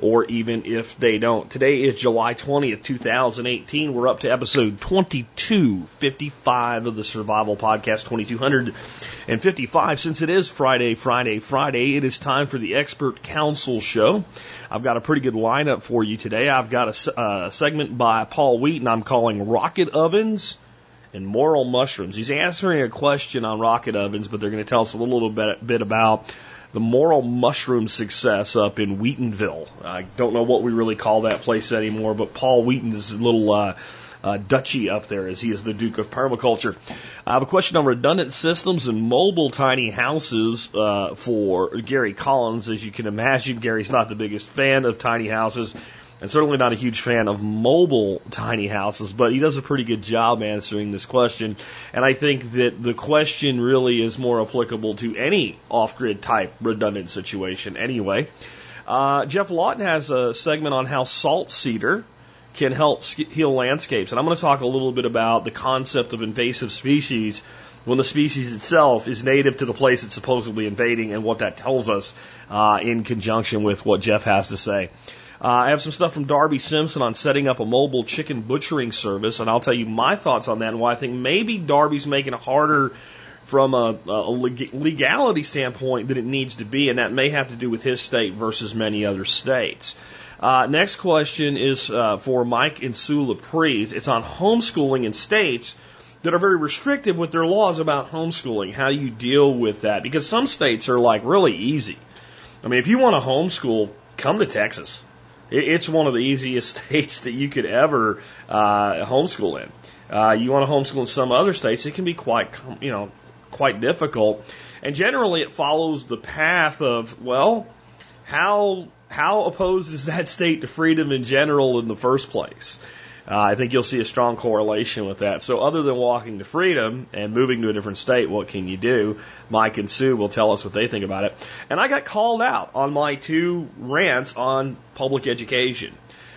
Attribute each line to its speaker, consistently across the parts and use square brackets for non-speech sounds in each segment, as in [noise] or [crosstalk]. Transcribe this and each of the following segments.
Speaker 1: or even if they don't. Today is July 20th, 2018. We're up to episode 2255 of the Survival Podcast, 2255. Since it is Friday, Friday, Friday, it is time for the Expert Council Show. I've got a pretty good lineup for you today. I've got a, uh, segment by Paul Wheaton I'm calling Rocket Ovens and Morel Mushrooms. He's answering a question on rocket ovens, but they're going to tell us a little bit, bit about the Morel Mushroom success up in Wheatonville. I don't know what we really call that place anymore, but Paul Wheaton's little uh, uh, duchy up there as he is the Duke of Permaculture. I have a question on redundant systems and mobile tiny houses uh, for Gary Collins. As you can imagine, Gary's not the biggest fan of tiny houses and certainly not a huge fan of mobile tiny houses, but he does a pretty good job answering this question. And I think that the question really is more applicable to any off grid type redundant situation anyway. Uh, Geoff Lawton has a segment on how salt cedar can help heal landscapes. And I'm going to talk a little bit about the concept of invasive species when the species itself is native to the place it's supposedly invading and what that tells us uh, in conjunction with what Geoff has to say. Uh, I have some stuff from Darby Simpson on setting up a mobile chicken butchering service, and I'll tell you my thoughts on that and why I think maybe Darby's making it harder from a, a legality standpoint than it needs to be, and that may have to do with his state versus many other states. Uh, next question is uh, for Mike and Sue Laprise. It's on homeschooling in states that are very restrictive with their laws about homeschooling. How do you deal with that? Because some states are like really easy. I mean, if you want to homeschool, come to Texas. It's one of the easiest [laughs] states that you could ever uh, homeschool in. Uh, you want to homeschool in some other states, it can be quite, you know, quite difficult. And generally, it follows the path of well, how how opposed is [laughs] that state to freedom in general in the first place? Uh, I think you'll see a strong correlation with that. So, other than walking to freedom and moving to a different state, what can you do? Mike and Sue will tell us what they think about it. And I got called out on my two rants on public education.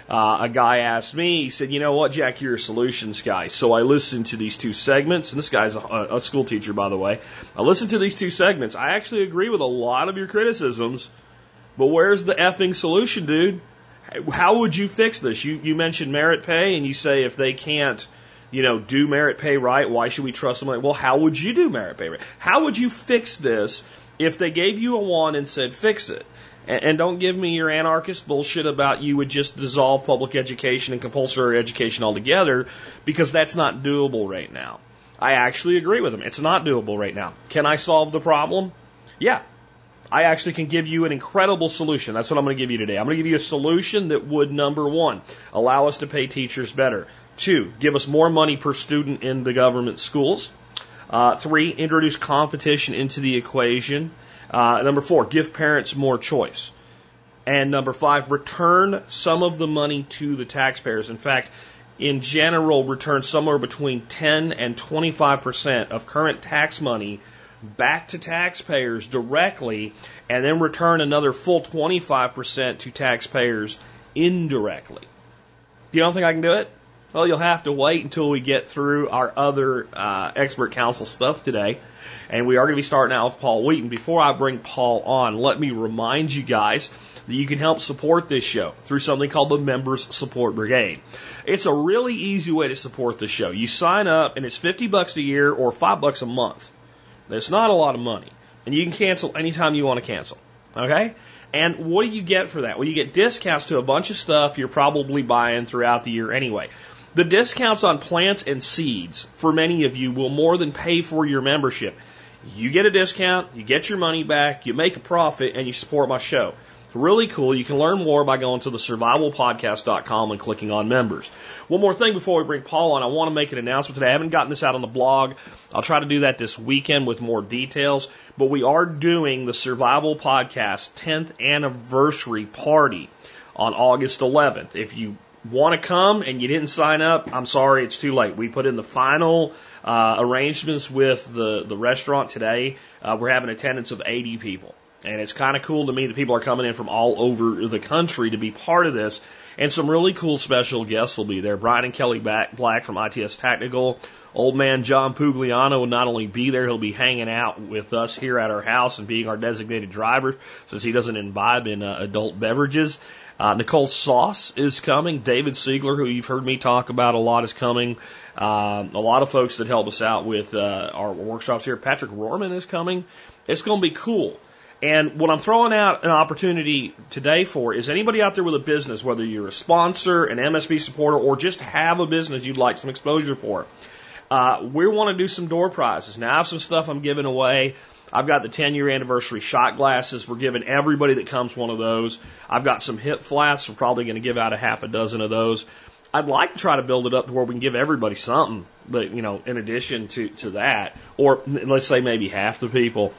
Speaker 1: Uh, a guy asked me, he said, You know what, Jack, you're a solutions guy. So I listened to these two segments, and this guy's a, a school teacher, by the way. I listened to these two segments. I actually agree with a lot of your criticisms, but where's the effing solution, dude? How would you fix this? You, you mentioned merit pay, and you say if they can't, you know, do merit pay right, why should we trust them? Like, well, how would you do merit pay right? How would you fix this if they gave you a wand and said fix it? And, and don't give me your anarchist bullshit about you would just dissolve public education and compulsory education altogether, because that's not doable right now. I actually agree with them. It's not doable right now. Can I solve the problem? Yeah, I actually can give you an incredible solution. That's what I'm going to give you today. I'm going to give you a solution that would, number one, allow us to pay teachers better. Two, give us more money per student in the government schools. Uh, three, introduce competition into the equation. Uh, number four, give parents more choice. And number five, return some of the money to the taxpayers. In fact, in general, return somewhere between 10 and 25 percent of current tax money back to taxpayers directly and then return another full 25% to taxpayers indirectly. You don't think I can do it? Well, you'll have to wait until we get through our other uh, expert council stuff today. And we are going to be starting out with Paul Wheaton. Before I bring Paul on, let me remind you guys that you can help support this show through something called the Members Support Brigade. It's a really easy way to support the show. You sign up and it's 50 bucks a year or 5 bucks a month. It's not a lot of money. And you can cancel anytime you want to cancel. Okay? And what do you get for that? Well, you get discounts to a bunch of stuff you're probably buying throughout the year anyway. The discounts on plants and seeds for many of you will more than pay for your membership. You get a discount, you get your money back, you make a profit, and you support my show. Really cool. You can learn more by going to the survivalpodcast.com and clicking on members. One more thing before we bring Paul on, I want to make an announcement today. I haven't gotten this out on the blog. I'll try to do that this weekend with more details, but we are doing the Survival Podcast 10th anniversary party on August 11th. If you want to come and you didn't sign up, I'm sorry, it's too late. We put in the final uh, arrangements with the, the restaurant today. Uh, we're having attendance of 80 people. And it's kind of cool to me that people are coming in from all over the country to be part of this. And some really cool special guests will be there. Brian and Kelly Black from ITS Tactical. Old man John Pugliano will not only be there, he'll be hanging out with us here at our house and being our designated driver since he doesn't imbibe in uh, adult beverages. Uh, Nicole Sauce is coming. David Siegler, who you've heard me talk about a lot, is coming. Uh, a lot of folks that help us out with uh, our workshops here. Patrick Rohrman is coming. It's going to be cool. And what I'm throwing out an opportunity today for is anybody out there with a business, whether you're a sponsor, an MSB supporter, or just have a business you'd like some exposure for. Uh, we want to do some door prizes. Now, I have some stuff I'm giving away. I've got the 10 year anniversary shot glasses. We're giving everybody that comes one of those. I've got some hip flats. We're probably going to give out a half a dozen of those. I'd like to try to build it up to where we can give everybody something, but you know, in addition to, to that, or let's say maybe half the people.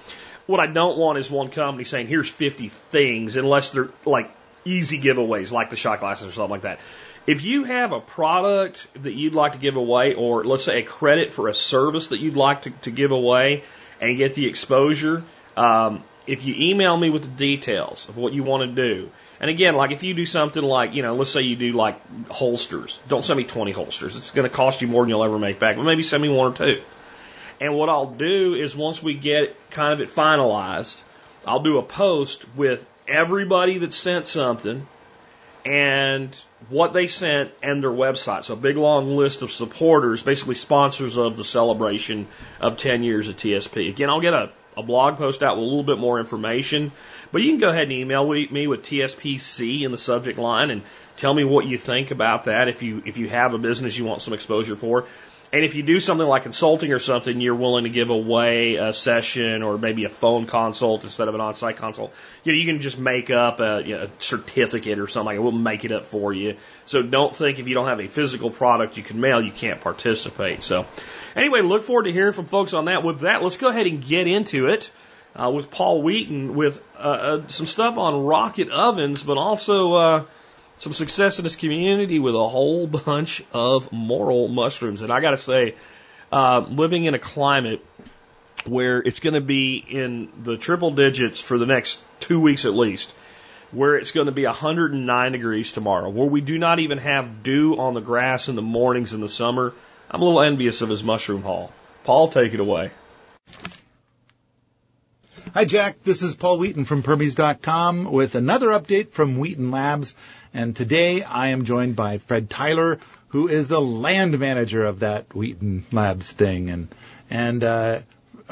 Speaker 1: What I don't want is one company saying, here's 50 things, unless they're like easy giveaways, like the shot glasses or something like that. If you have a product that you'd like to give away, or let's say a credit for a service that you'd like to, to give away, and get the exposure, um, if you email me with the details of what you want to do, and again, like if you do something like, you know, let's say you do like holsters, don't send me 20 holsters. It's going to cost you more than you'll ever make back, but maybe send me one or two. And what I'll do is once we get kind of it finalized, I'll do a post with everybody that sent something and what they sent and their website. So a big long list of supporters, basically sponsors of the celebration of 10 years of TSP. Again, I'll get a, a blog post out with a little bit more information, but you can go ahead and email me with TSPC in the subject line and tell me what you think about that if you, if you have a business you want some exposure for. And if you do something like consulting or something, you're willing to give away a session or maybe a phone consult instead of an on-site consult. You know, you can just make up a, you know, a certificate or something. We'll make it up for you. So don't think if you don't have a physical product you can mail, you can't participate. So anyway, look forward to hearing from folks on that. With that, let's go ahead and get into it. Uh, with Paul Wheaton with uh, uh, some stuff on rocket ovens, but also uh, some success in this community with a whole bunch of morel mushrooms. And I got to say, uh, living in a climate where it's going to be in the triple digits for the next two weeks at least, where it's going to be 109 degrees tomorrow, where we do not even have dew on the grass in the mornings in the summer. I'm a little envious of his mushroom haul. Paul, take it away.
Speaker 2: Hi, Jack. This is Paul Wheaton from Permies.com with another update from Wheaton Labs. And today I am joined by Fred Tyler, who is the land manager of that Wheaton Labs thing. And, and, uh,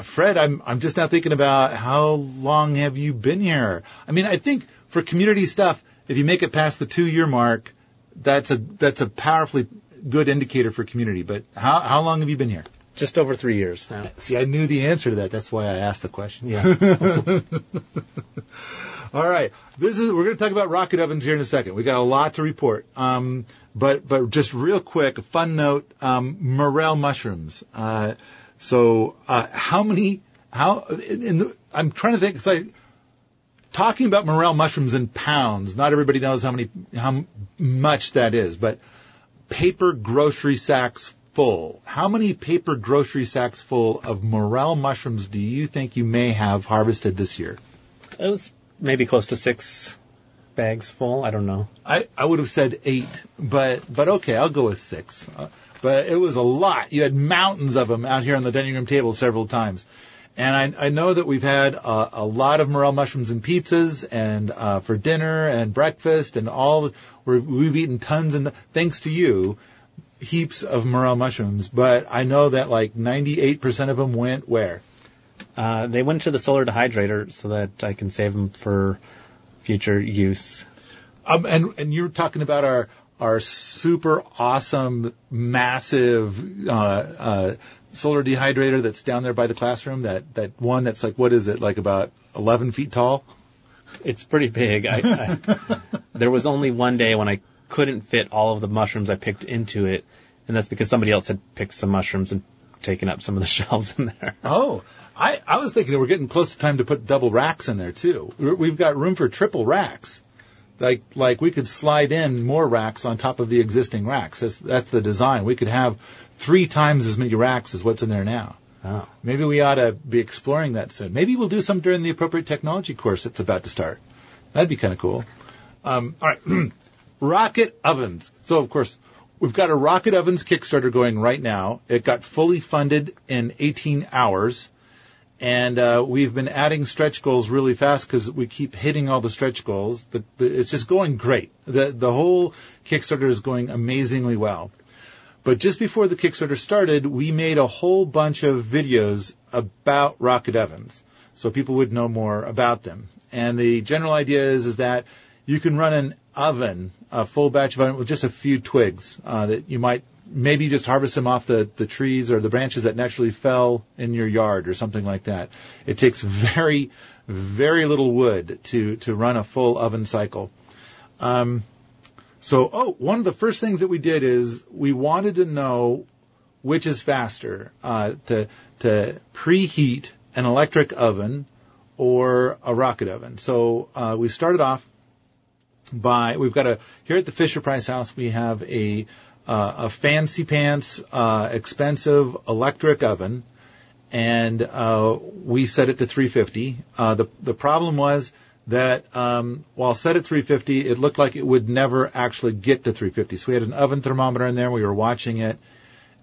Speaker 2: Fred, I'm, I'm just now thinking about how long have you been here? I mean, I think for community stuff, if you make it past the two year mark, that's a, that's a powerfully good indicator for community. But how, how long have you been here?
Speaker 3: Just over three years now.
Speaker 2: See, I knew the answer to that. That's why I asked the question.
Speaker 3: Yeah. [laughs] [laughs]
Speaker 2: All right. This is, we're going to talk about rocket ovens here in a second. We got a lot to report. Um, but, but just real quick, a fun note, um, morel mushrooms. Uh, so, uh, how many, how, in the, I'm trying to think, it's like, talking about morel mushrooms in pounds, not everybody knows how many, how much that is, but paper grocery sacks full. How many paper grocery sacks full of morel mushrooms do you think you may have harvested this year?
Speaker 3: It was maybe close to six bags full. I don't know.
Speaker 2: I, I would have said eight, but but okay, I'll go with six. Uh, but it was a lot. You had mountains of them out here on the dining room table several times. And I, I know that we've had uh, a lot of morel mushrooms and pizzas and uh, for dinner and breakfast and all. we we've eaten tons and thanks to you, heaps of morel mushrooms. But I know that like 98% of them went where?
Speaker 3: Uh, they went to the solar dehydrator so that I can save them for future use.
Speaker 2: Um, and and you're talking about our our super awesome, massive uh, uh, solar dehydrator that's down there by the classroom. That that one that's like what is it like about 11 feet tall?
Speaker 3: It's pretty big. I, I, [laughs] there was only one day when I couldn't fit all of the mushrooms I picked into it, and that's because somebody else had picked some mushrooms and taken up some of the [laughs] shelves in there.
Speaker 2: Oh, I, I was thinking we're getting close to time to put double racks in there too. We've got room for triple racks. Like, like we could slide in more racks on top of the existing racks. That's, that's the design. We could have three times as many racks as what's in there now.
Speaker 3: Oh.
Speaker 2: Maybe we ought to be exploring that soon. Maybe we'll do some during the appropriate technology course that's about to start. That'd be kind of cool. Um, all right. [clears throat] rocket ovens. So, of course, we've got a rocket ovens Kickstarter going right now. It got fully funded in 18 hours. And uh, we've been adding stretch goals really fast because we keep hitting all the stretch goals. The, the, it's just going great. The, the whole Kickstarter is going amazingly well. But just before the Kickstarter started, we made a whole bunch of videos about rocket ovens so people would know more about them. And the general idea is, is that you can run an oven, a full batch of oven with just a few twigs uh, that you might maybe you just harvest them off the, the trees or the branches that naturally fell in your yard or something like that. It takes very, very little wood to, to run a full oven cycle. Um, so, oh, one of the first things that we did is we wanted to know which is faster, uh, to, to preheat an electric oven or a rocket oven. So, uh, we started off by, we've got a, here at the Fisher Price House, we have a, uh, a fancy pants, uh, expensive electric oven, and uh, we set it to 350. Uh, the the problem was that um, while set at 350, it looked like it would never actually get to 350. So we had an oven thermometer in there. We were watching it,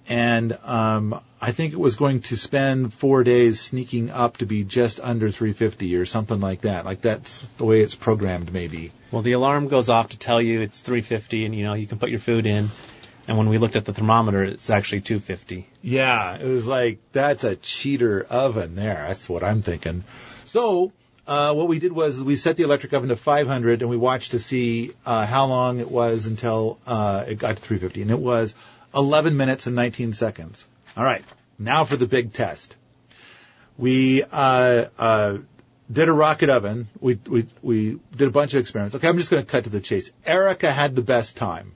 Speaker 2: and um, I think it was going to spend four days sneaking up to be just under 350 or something like that. Like that's the way it's programmed, maybe.
Speaker 3: Well, the alarm goes off to tell you it's 350, and you know you can put your food in. And when we looked at the thermometer, it's actually 250.
Speaker 2: Yeah, it was like that's a cheater oven there. That's what I'm thinking. So uh, what we did was we set the electric oven to 500 and we watched to see uh, how long it was until uh, it got to 350, and it was 11 minutes and 19 seconds. All right, now for the big test. We uh, uh, did a rocket oven. We we we did a bunch of experiments. Okay, I'm just going to cut to the chase. Erica had the best time.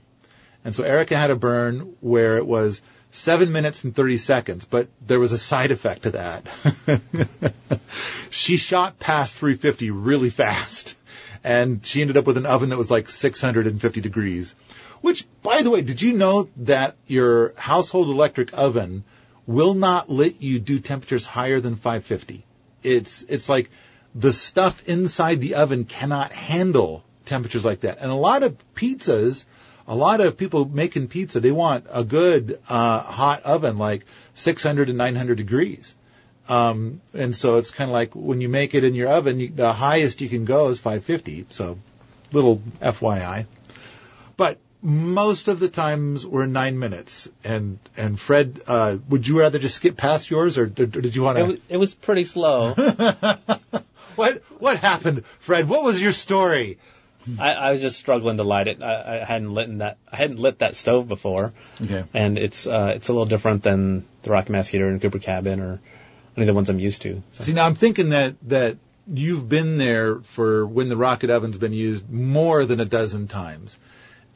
Speaker 2: And so Erica had a burn where it was seven minutes and 30 seconds, but there was a side effect to that. [laughs] she shot past 350 really fast and she ended up with an oven that was like 650 degrees. Which, by the way, did you know that your household electric oven will not let you do temperatures higher than 550? It's, it's like the stuff inside the oven cannot handle temperatures like that. And a lot of pizzas, a lot of people making pizza, they want a good uh, hot oven, like 600 and 900 degrees. Um, and so it's kind of like when you make it in your oven, you, the highest you can go is 550. So, little FYI. But most of the times we're nine minutes. And and Fred, uh, would you rather just skip past yours, or, or did you want
Speaker 3: It
Speaker 2: to?
Speaker 3: was, it was pretty slow. [laughs]
Speaker 2: What what happened, Fred? What was your story?
Speaker 3: I, I was just struggling to light it. I, I hadn't lit that. I hadn't lit that stove before,
Speaker 2: Okay.
Speaker 3: and it's uh, it's a little different than the rocket mass heater in Cooper Cabin or any of the ones I'm used to. So.
Speaker 2: See, now I'm thinking that that you've been there for when the rocket oven's been used more than a dozen times,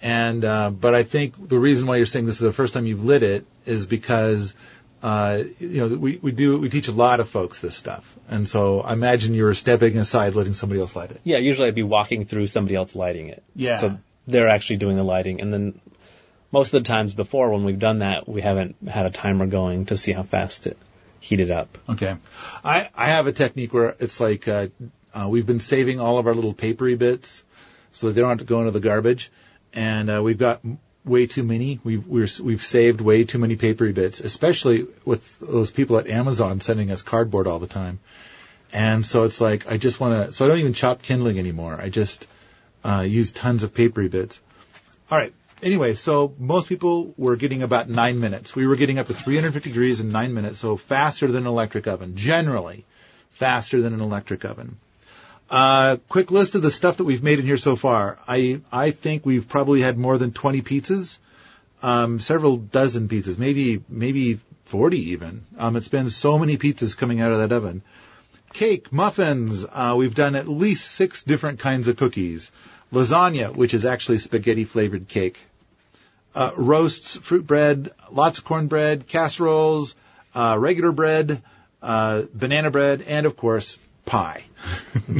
Speaker 2: and uh, but I think the reason why you're saying this is the first time you've lit it is because uh, you know we we do we teach a lot of folks this stuff, and so I imagine you're stepping aside, letting somebody else light it.
Speaker 3: Yeah, usually I'd be walking through somebody else lighting it.
Speaker 2: Yeah.
Speaker 3: So they're actually doing the lighting, and then most of the times before when we've done that, we haven't had a timer going to see how fast it heated up.
Speaker 2: Okay. I, I have a technique where it's like, uh, uh, we've been saving all of our little papery bits so that they don't have to go into the garbage. And, uh, we've got way too many. We've, we're, we've saved way too many papery bits, especially with those people at Amazon sending us cardboard all the time. And so it's like, I just want to, so I don't even chop kindling anymore. I just, uh, use tons of papery bits. All right. Anyway, so most people were getting about nine minutes. We were getting up to 350 degrees in nine minutes, so faster than an electric oven. Generally, faster than an electric oven. Uh, quick list of the stuff that we've made in here so far. I I think we've probably had more than 20 pizzas, um, several dozen pizzas, maybe maybe 40 even. Um, it's been so many pizzas coming out of that oven. Cake, muffins. Uh, we've done at least six different kinds of cookies. Lasagna, which is actually spaghetti flavored cake uh, roasts, fruit bread, lots of cornbread, casseroles, uh, regular bread, uh, banana bread, and of course, pie.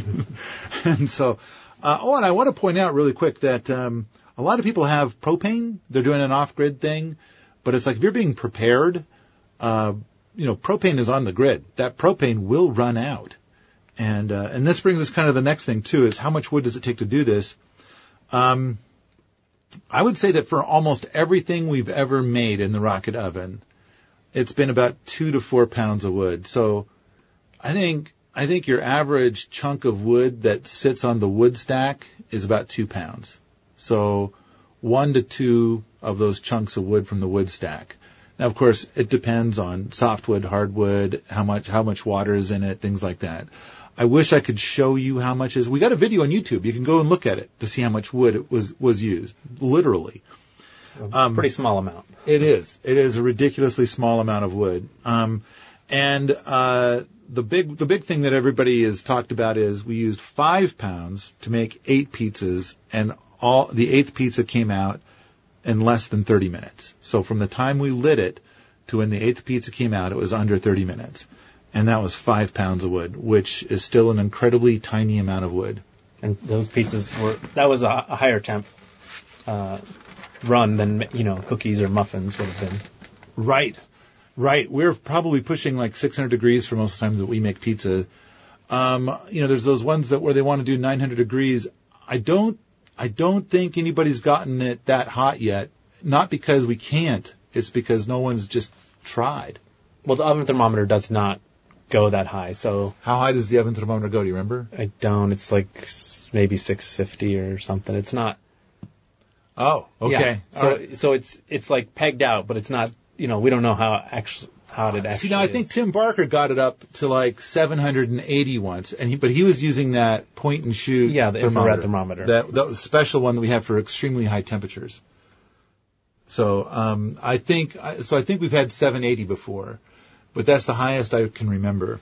Speaker 2: [laughs] and so, Uh, oh, and I want to point out really quick that um, a lot of people have propane. They're doing an off-grid thing, but it's like if you're being prepared, uh, you know, propane is on the grid. That propane will run out, and uh, and this brings us kind of the next thing too is how much wood does it take to do this? Um, I would say that for almost everything we've ever made in the rocket oven, it's been about two to four pounds of wood. So I think I think your average chunk of wood that sits on the wood stack is about two pounds. So one to two of those chunks of wood from the wood stack. Now, of course, it depends on softwood, hardwood, how much how much water is in it, things like that. I wish I could show you how much is. We got a video on YouTube. You can go and look at it to see how much wood it was was used, literally.
Speaker 3: Um, Pretty small amount.
Speaker 2: It is. It is a ridiculously small amount of wood. Um, and uh, the big the big thing that everybody has talked about is we used five pounds to make eight pizzas, and all the eighth pizza came out in less than 30 minutes. So from the time we lit it to when the eighth pizza came out, it was under 30 minutes, and that was five pounds of wood, which is still an incredibly tiny amount of wood.
Speaker 3: And those pizzas were that was a, a higher temp uh, run than you know cookies or muffins would have been.
Speaker 2: Right. Right. We're probably pushing like 600 degrees for most of the times that we make pizza. Um, you know, there's those ones that where they want to do 900 degrees. I don't, I don't think anybody's gotten it that hot yet. Not because we can't. It's because no one's just tried.
Speaker 3: Well, the oven thermometer does not go that high, so
Speaker 2: How high does the oven thermometer go? Do you remember?
Speaker 3: I don't. It's like maybe 650 or something. It's not.
Speaker 2: Oh, okay.
Speaker 3: Yeah. So so it's it's like pegged out, but it's not. You know, we don't know how actually how it actually.
Speaker 2: See, now I think. Tim Barker got it up to like 780 once, and he, but he was using that point and shoot.
Speaker 3: Yeah, the infrared thermometer.
Speaker 2: That that was a special one that we have for extremely high temperatures. So um, I think so. I think we've had 780 before, but that's the highest I can remember.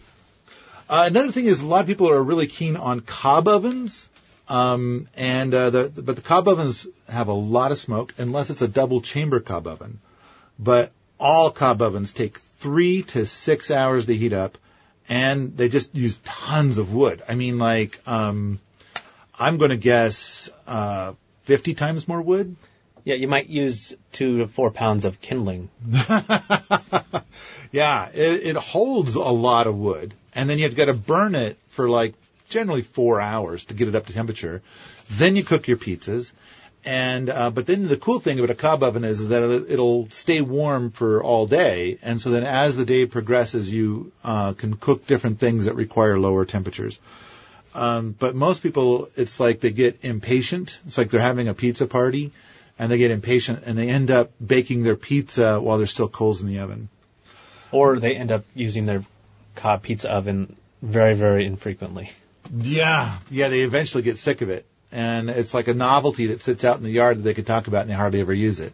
Speaker 2: Uh, another thing is a lot of people are really keen on cob ovens. Um, and uh, the but the cob ovens have a lot of smoke unless it's a double chamber cob oven. But all cob ovens take three to six hours to heat up, and they just use tons of wood. I mean, like um, I'm going to guess uh, 50 times more wood.
Speaker 3: Yeah, you might use two to four pounds of kindling. [laughs]
Speaker 2: Yeah, it, it holds a lot of wood, and then you've got to burn it for like generally four hours to get it up to temperature. Then you cook your pizzas, and uh, but then the cool thing about a cob oven is, is that it, it'll stay warm for all day, and so then as the day progresses, you uh, can cook different things that require lower temperatures. Um, but most people, it's like they get impatient. It's like they're having a pizza party, and they get impatient, and they end up baking their pizza while there's still coals in the oven.
Speaker 3: Or they end up using their cob pizza oven very, very infrequently.
Speaker 2: Yeah, yeah, they eventually get sick of it, and it's like a novelty that sits out in the yard that they could talk about and they hardly ever use it.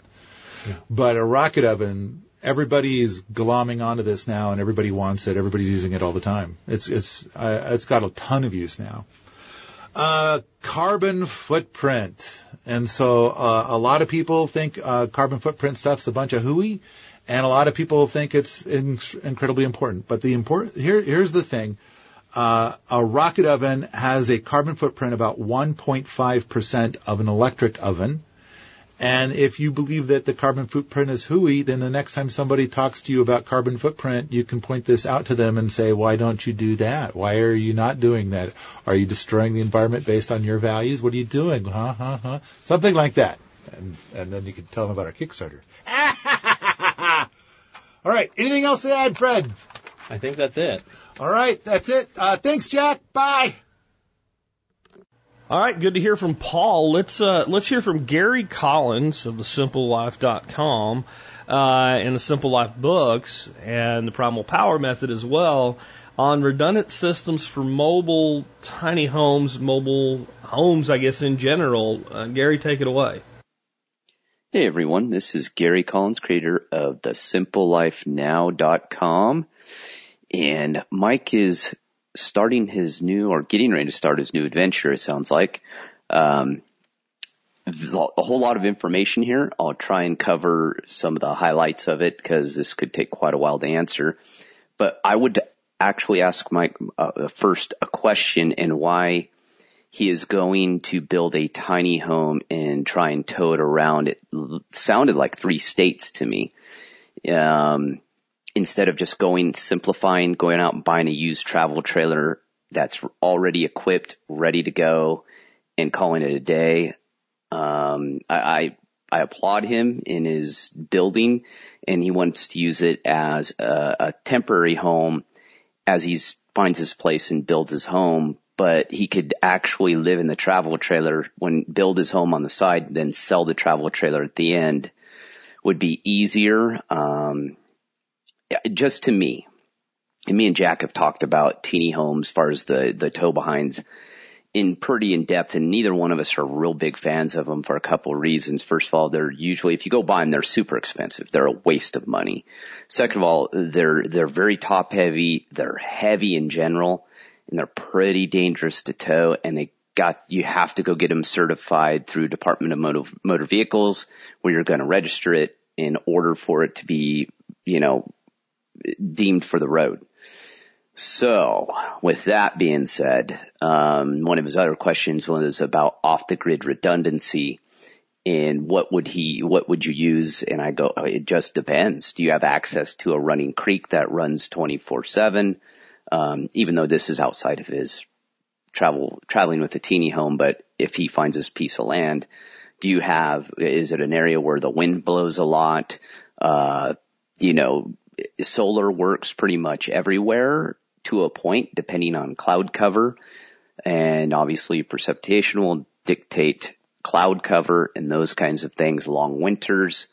Speaker 2: But a rocket oven, everybody's glomming onto this now, and everybody wants it. Everybody's using it all the time. It's it's uh, it's got a ton of use now. Uh, carbon footprint, and so uh, a lot of people think uh, carbon footprint stuff's a bunch of hooey, and a lot of people think it's in- incredibly important. But the important here here's the thing. Uh, a rocket oven has a carbon footprint about 1.5% of an electric oven. And if you believe that the carbon footprint is hooey, then the next time somebody talks to you about carbon footprint, you can point this out to them and say, why don't you do that? Why are you not doing that? Are you destroying the environment based on your values? What are you doing? Huh, huh, huh? Something like that. And, and then you can tell them about our Kickstarter. [laughs] All right. Anything else to add, Fred?
Speaker 3: I think that's it.
Speaker 2: All right. That's it. Uh, thanks, Jack. Bye.
Speaker 1: All right, good to hear from Paul. Let's uh, let's hear from Gary Collins of the SimpleLife.com uh, and the Simple Life books and the Primal Power Method as well on redundant systems for mobile tiny homes, mobile homes, I guess in general. Uh, Gary, take it away.
Speaker 4: Hey everyone, this is Gary Collins, creator of the simplelifenow.com. And Mike is starting his new, or getting ready to start his new adventure, it sounds like. Um, a whole lot of information here. I'll try and cover some of the highlights of it because this could take quite a while to answer. But I would actually ask Mike uh, first a question and why he is going to build a tiny home and try and tow it around. It sounded like three states to me. Um, instead of just going, simplifying, going out and buying a used travel trailer that's already equipped, ready to go and calling it a day. Um, I, I, I applaud him in his building and he wants to use it as a, a temporary home as he finds his place and builds his home, but he could actually live in the travel trailer when build his home on the side, then sell the travel trailer at the end would be easier. Um, just to me, and me and Jack have talked about teeny homes as far as the, the tow behinds in pretty in depth and neither one of us are real big fans of them for a couple of reasons. First of all, they're usually, if you go buy them, they're super expensive. They're a waste of money. Second of all, they're, they're very top heavy. They're heavy in general and they're pretty dangerous to tow and they got, you have to go get them certified through Department of Motor, Motor Vehicles where you're going to register it in order for it to be, you know, deemed for the road. So, with that being said, um, one of his other questions was about off the grid redundancy and what would he, what would you use? And I go, oh, it just depends. Do you have access to a running creek that runs 24 seven? Um, even though this is outside of his travel, traveling with a teeny home, but if he finds this piece of land, do you have, is it an area where the wind blows a lot? Uh, you know, solar works pretty much everywhere to a point, depending on cloud cover. And obviously precipitation will dictate cloud cover and those kinds of things, long winters.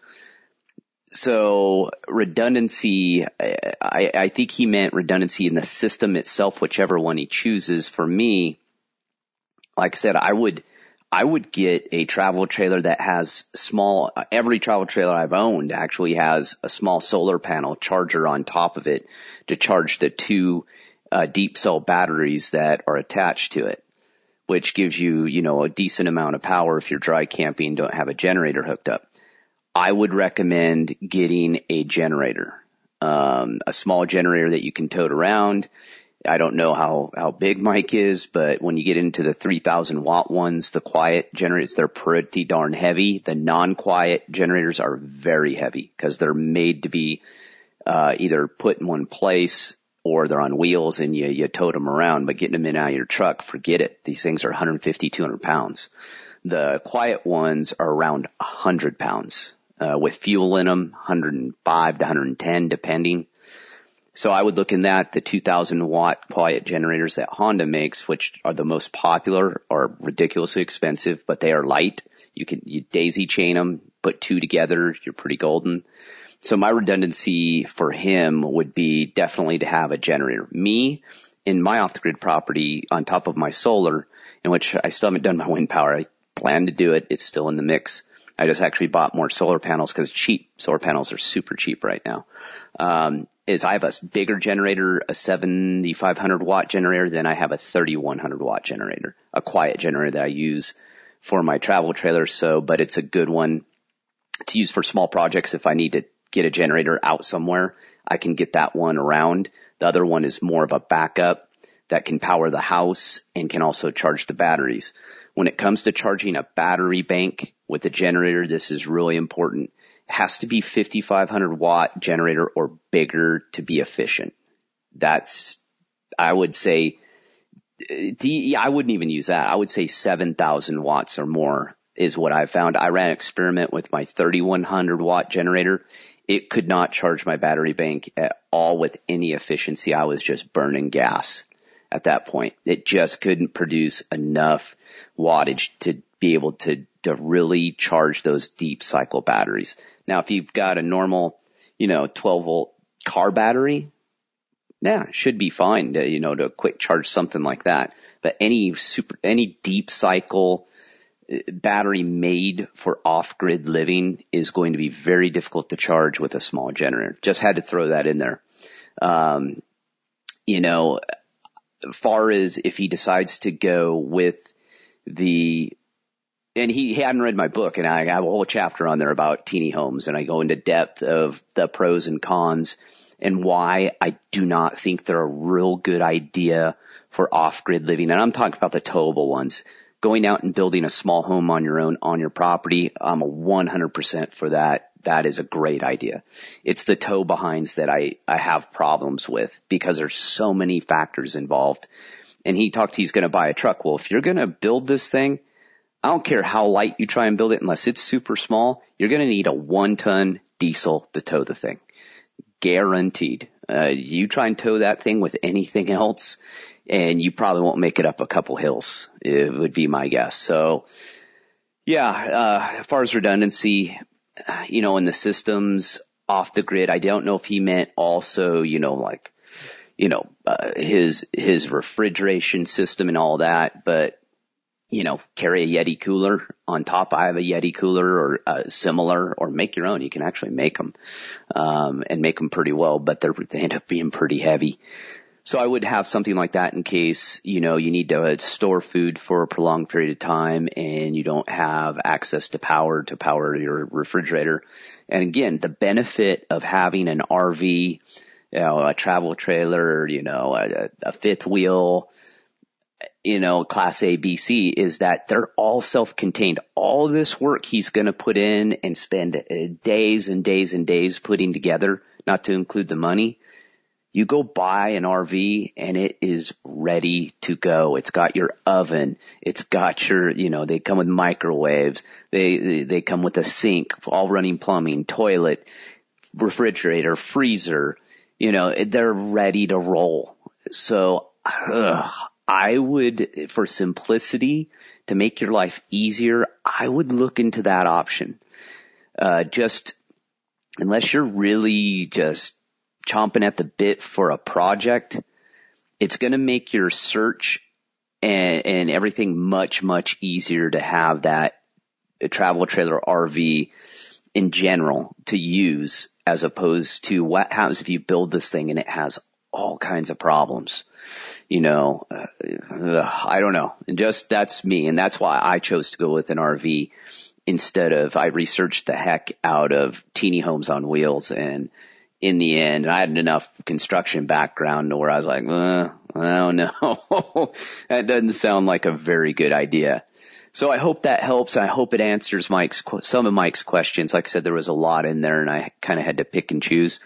Speaker 4: So redundancy, I, I think he meant redundancy in the system itself, whichever one he chooses. For me, like I said, I would, I would get a travel trailer that has small, every travel trailer I've owned actually has a small solar panel charger on top of it to charge the two uh, deep cell batteries that are attached to it, which gives you, you know, a decent amount of power if you're dry camping, don't have a generator hooked up. I would recommend getting a generator, um, a small generator that you can tote around. I don't know how, how big Mike is, but when you get into the 3000 watt ones, the quiet generators, they're pretty darn heavy. The non-quiet generators are very heavy because they're made to be, uh, either put in one place or they're on wheels and you, you tote them around, but getting them in and out of your truck, forget it. These things are 150, 200 pounds. The quiet ones are around 100 pounds, uh, with fuel in them, 105 to 110 depending. So I would look in that, the 2000 watt quiet generators that Honda makes, which are the most popular, are ridiculously expensive, but they are light. You can, you daisy chain them, put two together, you're pretty golden. So my redundancy for him would be definitely to have a generator. Me, in my off the grid property on top of my solar, in which I still haven't done my wind power. I plan to do it. It's still in the mix. I just actually bought more solar panels because cheap solar panels are super cheap right now. Um, is I have a bigger generator, a 7500 watt generator than I have a 3100 watt generator, a quiet generator that I use for my travel trailer. So, but it's a good one to use for small projects. If I need to get a generator out somewhere, I can get that one around. The other one is more of a backup that can power the house and can also charge the batteries. When it comes to charging a battery bank with a generator, this is really important. Has to be 5500 watt generator or bigger to be efficient. That's, I would say, I wouldn't even use that. I would say 7000 watts or more is what I found. I ran an experiment with my 3100 watt generator it could not charge my battery bank at all with any efficiency. I was just burning gas at that point. It just couldn't produce enough wattage to be able to, to really charge those deep cycle batteries. Now, if you've got a normal, you know, 12 volt car battery, yeah, should be fine to, you know, to quick charge something like that. But any super, any deep cycle, battery made for off-grid living is going to be very difficult to charge with a small generator. Just had to throw that in there. Um, you know, far as if he decides to go with the, and he, hadn't read my book and I have a whole chapter on there about teeny homes and I go into depth of the pros and cons and why I do not think they're a real good idea for off-grid living. And I'm talking about the towable ones. Going out and building a small home on your own, on your property, I'm a 100% for that. That is a great idea. It's the tow behinds that I, I have problems with because there's so many factors involved. And he talked, he's going to buy a truck. Well, if you're going to build this thing, I don't care how light you try and build it unless it's super small, you're going to need a one ton diesel to tow the thing. Guaranteed. Uh, you try and tow that thing with anything [laughs] else and you probably won't make it up a couple hills. It would be my guess. So yeah, uh, as far as redundancy, you know, in the systems off the grid, I don't know if he meant also, you know, like, you know, uh, his, his refrigeration system and all that, but you know, carry a Yeti cooler on top. I have a Yeti cooler or uh, similar, or make your own. You can actually make them um, and make them pretty well, but they they end up being pretty heavy. So I would have something like that in case, you know, you need to store food for a prolonged period of time and you don't have access to power to power your refrigerator. And again, the benefit of having an RV, you know, a travel trailer, you know, a, a fifth wheel, you know, class A, B, C is that they're all self-contained. All this work he's going to put in and spend uh, days and days and days putting together, not to include the money. You go buy an RV and it is ready to go. It's got your oven. It's got your, you know, they come with microwaves. They, they, come with a sink, all running plumbing, toilet, refrigerator, freezer. You know, they're ready to roll. So, ugh, I would, for simplicity, to make your life easier, I would look into that option. Uh, just, unless you're really just chomping at the bit for a project, it's going to make your search and, and everything much, much easier to have that travel trailer RV in general to use as opposed to what happens if you build this thing and it has all kinds of problems you know, uh, I don't know. And just that's me. And that's why I chose to go with an RV instead of I researched the heck out of teeny homes on wheels. And in the end, I had enough construction background to where I was like, uh, I don't know. [laughs] that doesn't sound like a very good idea. So I hope that helps. I hope it answers Mike's, some of Mike's questions. Like I said, there was a lot in there and I kind of had to pick and choose.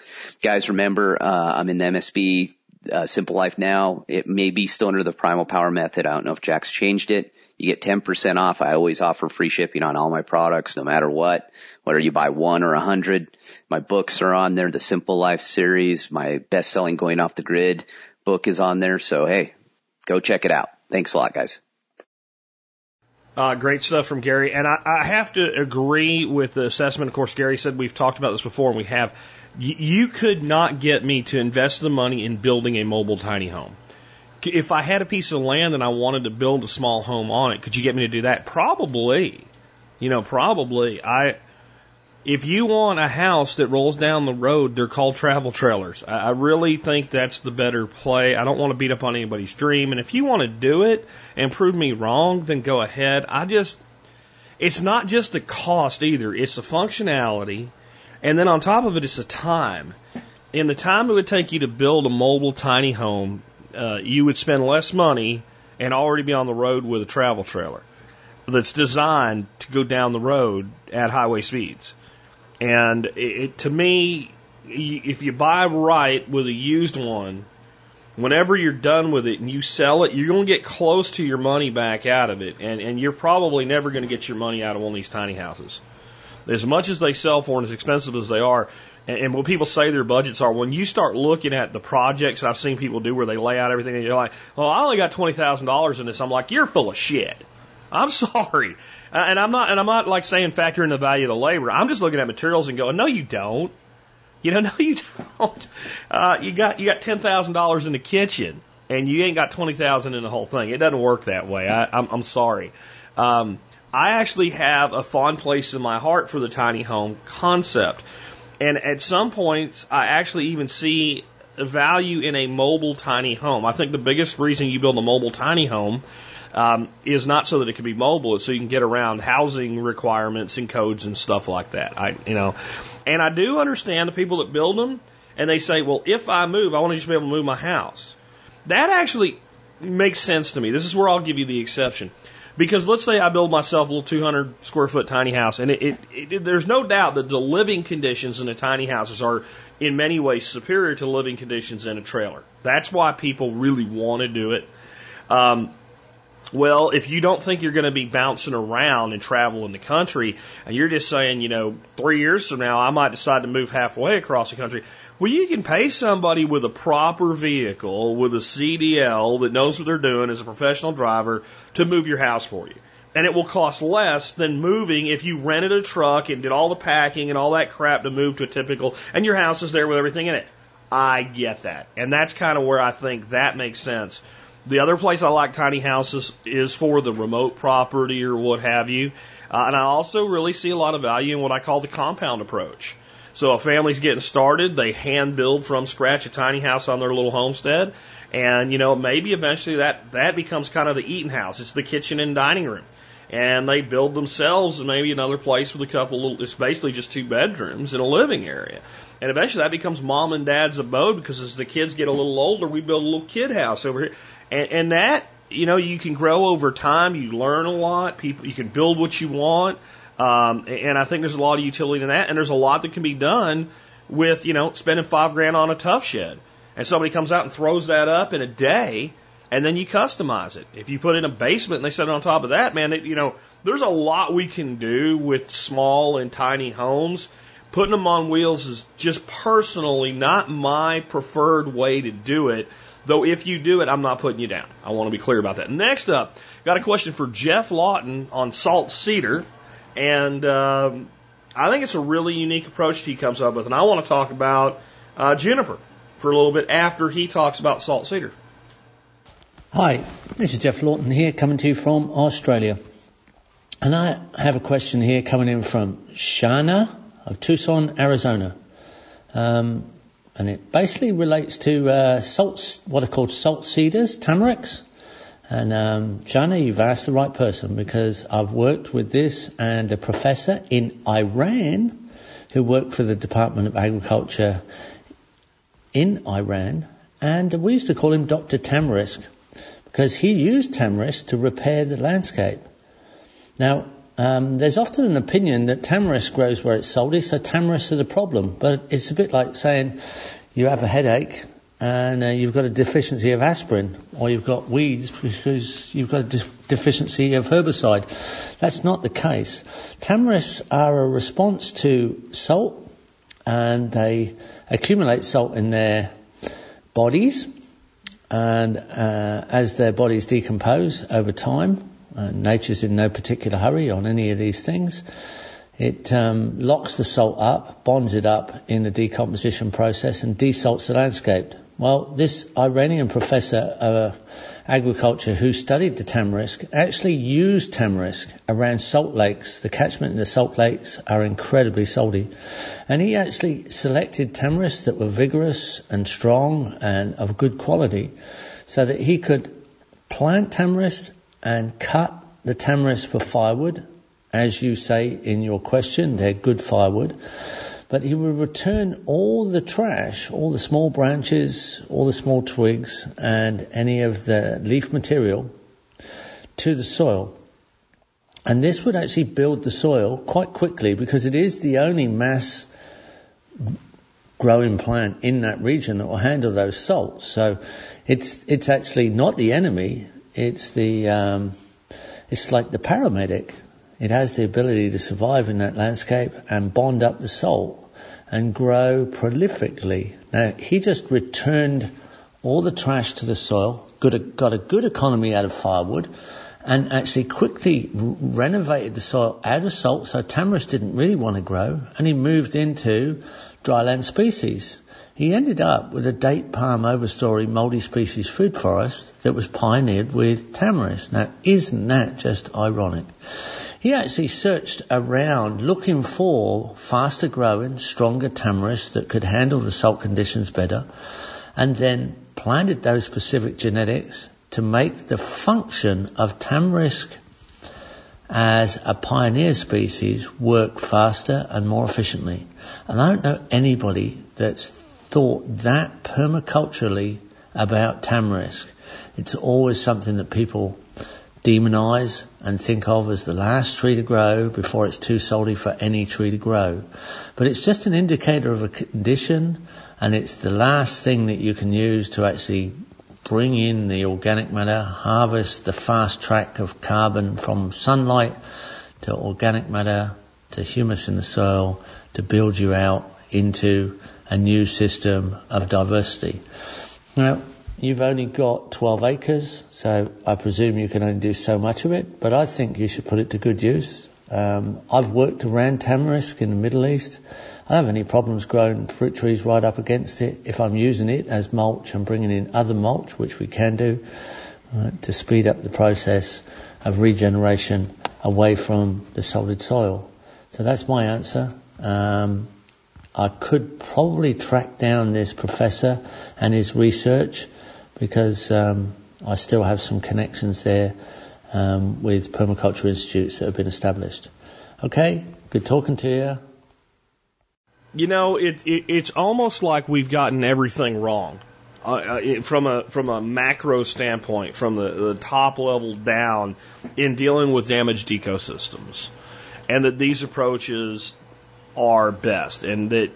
Speaker 4: Guys, remember, uh, I'm in the MSB uh, Simple Life now. It may be still under the Primal Power method. I don't know if Jack's changed it. You get 10% off. I always offer free shipping on all my products, no matter what, whether you buy one or a hundred. My books are on there. The Simple Life series, my best selling going off the grid book is on there. So hey, go check it out. Thanks a lot, guys.
Speaker 1: Uh, great stuff from Gary. And I, I have to agree with the assessment. Of course, Gary said we've talked about this before and we have you could not get me to invest the money in building a mobile tiny home. If I had a piece of land and I wanted to build a small home on it, could you get me to do that? Probably. You know, probably. I, if you want a house that rolls down the road, they're called travel trailers. I, really think that's the better play. I don't want to beat up on anybody's dream. And if you want to do it and prove me wrong, then go ahead. I just, it's not just the cost either. It's the functionality and then on top of it, it's the time. In the time it would take you to build a mobile tiny home, uh, you would spend less money and already be on the road with a travel trailer that's designed to go down the road at highway speeds. And it, to me, if you buy right with a used one, whenever you're done with it and you sell it, you're going to get close to your money back out of it. And, and you're probably never going to get your money out of one of these tiny houses as much as they sell for and as expensive as they are, and, and what people say their budgets are, when you start looking at the projects I've seen people do where they lay out everything and you're like, well, I only got $20,000 in this. I'm like, you're full of shit. I'm sorry. And I'm not, and I'm not like saying factor in the value of the labor. I'm just looking at materials and going, no, you don't. You know, [laughs] no, you don't. Uh, you got, you got $10,000 in the kitchen and you ain't got 20,000 in the whole thing. It doesn't work that way. I, I'm, I'm sorry. Um, I actually have a fond place in my heart for the tiny home concept. And at some points, I actually even see value in a mobile tiny home. I think the biggest reason you build a mobile tiny home um, is not so that it can be mobile, it's so you can get around housing requirements and codes and stuff like that. I, you know, and I do understand the people that build them, and they say, well, if I move, I want to just be able to move my house. That actually makes sense to me. This is where I'll give you the exception. Because let's say I build myself a little 200 square foot tiny house, and it, it, it, there's no doubt that the living conditions in the tiny houses are in many ways superior to living conditions in a trailer. That's why people really want to do it. Um, well, if you don't think you're going to be bouncing around and traveling the country, and you're just saying, you know, three years from now, I might decide to move halfway across the country, well, you can pay somebody with a proper vehicle, with a CDL that knows what they're doing as a professional driver to move your house for you. And it will cost less than moving if you rented a truck and did all the packing and all that crap to move to a typical, and your house is there with everything in it. I get that. And that's kind of where I think that makes sense. The other place I like tiny houses is for the remote property or what have you. Uh, and I also really see a lot of value in what I call the compound approach. So a family's getting started, they hand build from scratch a tiny house on their little homestead, and you know maybe eventually that that becomes kind of the eating house. It's the kitchen and dining room, and they build themselves maybe another place with a couple. Little, it's basically just two bedrooms and a living area, and eventually that becomes mom and dad's abode because as the kids get a little older, we build a little kid house over here, and, and that you know you can grow over time. You learn a lot. People, you can build what you want. Um, and I think there's a lot of utility in that, and there's a lot that can be done with, you know, spending five grand on a Tuff Shed. And somebody comes out and throws that up in a day, and then you customize it. If you put in a basement and they set it on top of that, man, it, you know, there's a lot we can do with small and tiny homes. Putting them on wheels is just personally not my preferred way to do it. Though if you do it, I'm not putting you down. I want to be clear about that. Next up, got a question for Geoff Lawton on salt cedar. And um, I think it's a really unique approach he comes up with. And I want to talk about uh, juniper for a little bit after he talks about salt cedar.
Speaker 5: Hi, this is Geoff Lawton here coming to you from Australia. And I have a question here coming in from Shana of Tucson, Arizona. Um, and it basically relates to uh, salts, what are called salt cedars, tamarisks. And um, Jana, you've asked the right person because I've worked with this and a professor in Iran who worked for the Department of Agriculture in Iran, and we used to call him Dr. Tamarisk because he used tamarisk to repair the landscape. Now, um, there's often an opinion that tamarisk grows where it's salty, so tamarisk is a problem. But it's a bit like saying you have a headache and uh, you've got a deficiency of aspirin, or you've got weeds because you've got a de- deficiency of herbicide. That's not the case. Tamarisks are a response to salt, and they accumulate salt in their bodies, and uh, as their bodies decompose over time, uh, nature's in no particular hurry on any of these things. It um, locks the salt up, bonds it up in the decomposition process, and desalts the landscape. Well, this Iranian professor of agriculture who studied the tamarisk actually used tamarisk around salt lakes. The catchment in the salt lakes are incredibly salty. And he actually selected tamarisks that were vigorous and strong and of good quality so that he could plant tamarisk and cut the tamarisk for firewood. As you say in your question, they're good firewood but he would return all the trash, all the small branches, all the small twigs, and any of the leaf material to the soil. And this would actually build the soil quite quickly because it is the only mass growing plant in that region that will handle those salts. So it's it's actually not the enemy. It's the um, it's like the paramedic it has the ability to survive in that landscape and bond up the salt and grow prolifically. Now, he just returned all the trash to the soil, got a, got a good economy out of firewood, and actually quickly renovated the soil out of salt, so tamarisk didn't really want to grow, and he moved into dryland species. He ended up with a date palm overstory multi-species food forest that was pioneered with tamarisk. Now, isn't that just ironic? He actually searched around looking for faster growing, stronger tamarisks that could handle the salt conditions better, and then planted those specific genetics to make the function of tamarisk as a pioneer species work faster and more efficiently. And I don't know anybody that's thought that permaculturally about tamarisk. It's always something that people demonize and think of as the last tree to grow before it's too salty for any tree to grow. But it's just an indicator of a condition and it's the last thing that you can use to actually bring in the organic matter, harvest the fast track of carbon from sunlight to organic matter to humus in the soil to build you out into a new system of diversity. Now, you've only got 12 acres, so I presume you can only do so much of it, but I think you should put it to good use. Um, I've worked around tamarisk in the Middle East. I don't have any problems growing fruit trees right up against it if I'm using it as mulch and bringing in other mulch, which we can do, uh, to speed up the process of regeneration away from the solid soil. So that's my answer. Um, I could probably track down this professor and his research because um, I still have some connections there um, with permaculture institutes that have been established. Okay, good talking to you.
Speaker 1: You know, it, it it's almost like we've gotten everything wrong. Uh, uh, from a from a macro standpoint, from the, the top level down, in dealing with damaged ecosystems, and that these approaches are best, and that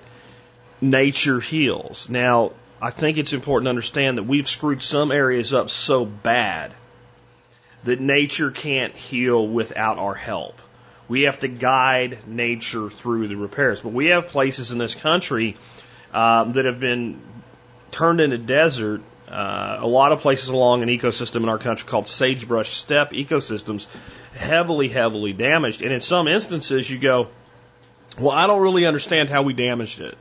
Speaker 1: nature heals. Now, I think it's important to understand that we've screwed some areas up so bad that nature can't heal without our help. We have to guide nature through the repairs. But we have places in this country um, that have been turned into desert. Uh, a lot of places along an ecosystem in our country called sagebrush steppe ecosystems, heavily, heavily damaged. And in some instances, you go, well, I don't really understand how we damaged it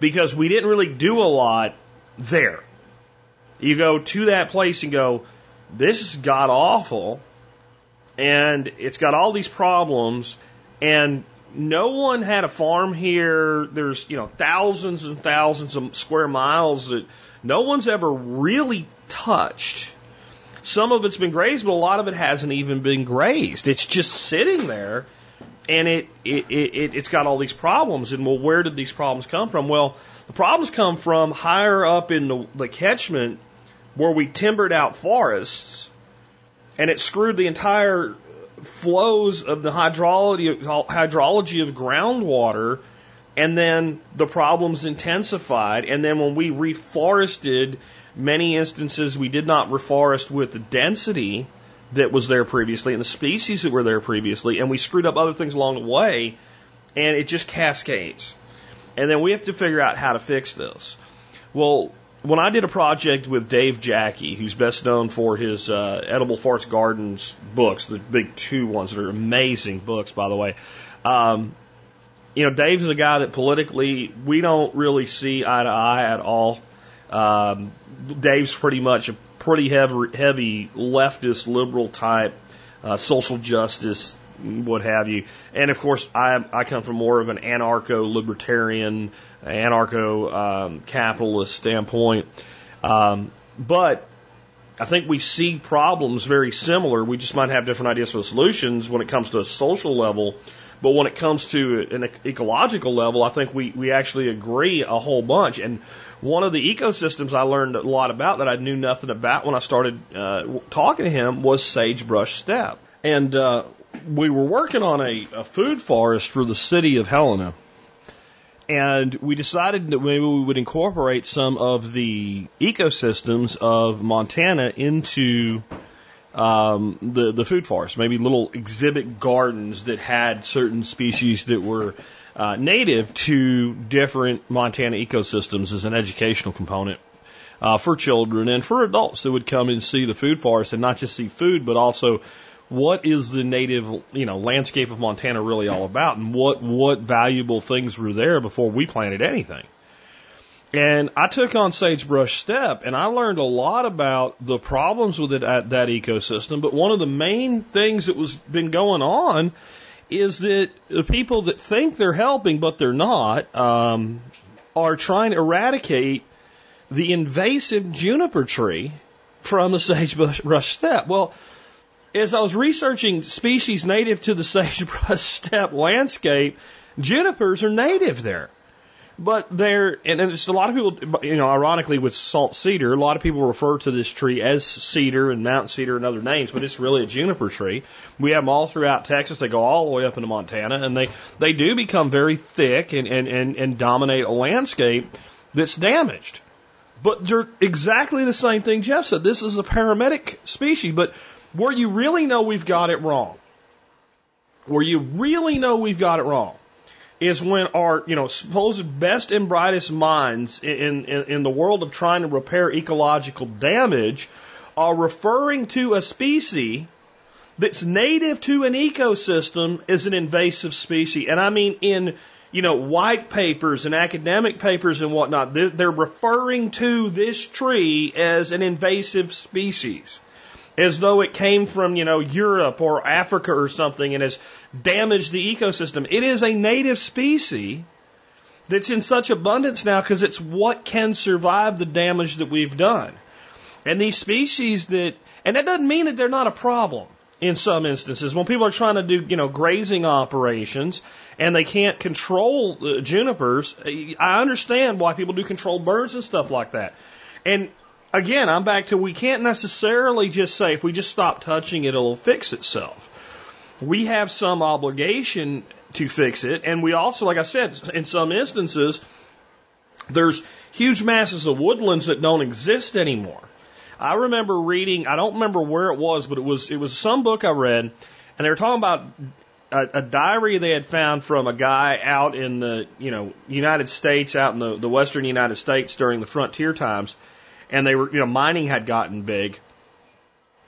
Speaker 1: because we didn't really do a lot there. You go to that place and go, this is god awful and it's got all these problems and no one had a farm here. There's, you know, thousands and thousands of square miles that no one's ever really touched. Some of it's been grazed, but a lot of it hasn't even been grazed. It's just sitting there and it, it, it, it's got all these problems. And well, where did these problems come from? Well, the problems come from higher up in the, the catchment where we timbered out forests and it screwed the entire flows of the hydrology, hydrology of groundwater and then the problems intensified. And then when we reforested, many instances we did not reforest with the density that was there previously and the species that were there previously, and we screwed up other things along the way, and it just cascades. And then we have to figure out how to fix this. Well, when I did a project with Dave Jacke, who's best known for his uh, Edible Forest Gardens books, the big two ones that are amazing books, by the way. Um, you know, Dave's a guy that politically we don't really see eye to eye at all. Um, Dave's pretty much a pretty heavy, heavy leftist, liberal type, uh, social justice, what have you. And of course, I, I come from more of an anarcho libertarian, anarcho um, capitalist standpoint. Um, but I think we see problems very similar. We just might have different ideas for solutions when it comes to a social level. But when it comes to an ecological level, I think we, we actually agree a whole bunch. And one of the ecosystems I learned a lot about that I knew nothing about when I started uh, talking to him was sagebrush steppe. And uh, we were working on a, a food forest for the city of Helena. And we decided that maybe we would incorporate some of the ecosystems of Montana into um, the the food forest, maybe little exhibit gardens that had certain species that were uh, native to different Montana ecosystems as an educational component uh, for children and for adults that would come and see the food forest and not just see food, but also what is the native, you know, landscape of Montana really all about, and what what valuable things were there before we planted anything. And I took on sagebrush steppe, and I learned a lot about the problems with it at that ecosystem. But one of the main things that was been going on is that the people that think they're helping but they're not um, are trying to eradicate the invasive juniper tree from the [laughs] sagebrush steppe. Well, as I was researching species native to the [laughs] sagebrush steppe landscape, junipers are native there. But there, and it's a lot of people, you know, ironically with salt cedar, a lot of people refer to this tree as cedar and mountain cedar and other names, but it's really a juniper tree. We have them all throughout Texas. They go all the way up into Montana, and they they do become very thick and and and, and dominate a landscape that's damaged. But they're exactly the same thing Geoff said. This is a paramedic species, but where you really know we've got it wrong, where you really know we've got it wrong, is when our, you know, supposed best and brightest minds in, in, in the world of trying to repair ecological damage are referring to a species that's native to an ecosystem as an invasive species. And I mean in, you know, white papers and academic papers and whatnot, they're, they're referring to this tree as an invasive species as though it came from, you know, Europe or Africa or something and has damaged the ecosystem. It is a native species that's in such abundance now because it's what can survive the damage that we've done. And these species that, and that doesn't mean that they're not a problem in some instances. When people are trying to do, you know, grazing operations and they can't control uh, junipers, I understand why people do controlled birds and stuff like that. And again, I'm back to we can't necessarily just say if we just stop touching it, it'll fix itself. We have some obligation to fix it, and we also, like I said, in some instances, there's huge masses of woodlands that don't exist anymore. I remember reading, I don't remember where it was, but it was it was some book I read, and they were talking about a, a diary they had found from a guy out in the you know United States, out in the, the western United States during the frontier times and they were, you know, mining had gotten big.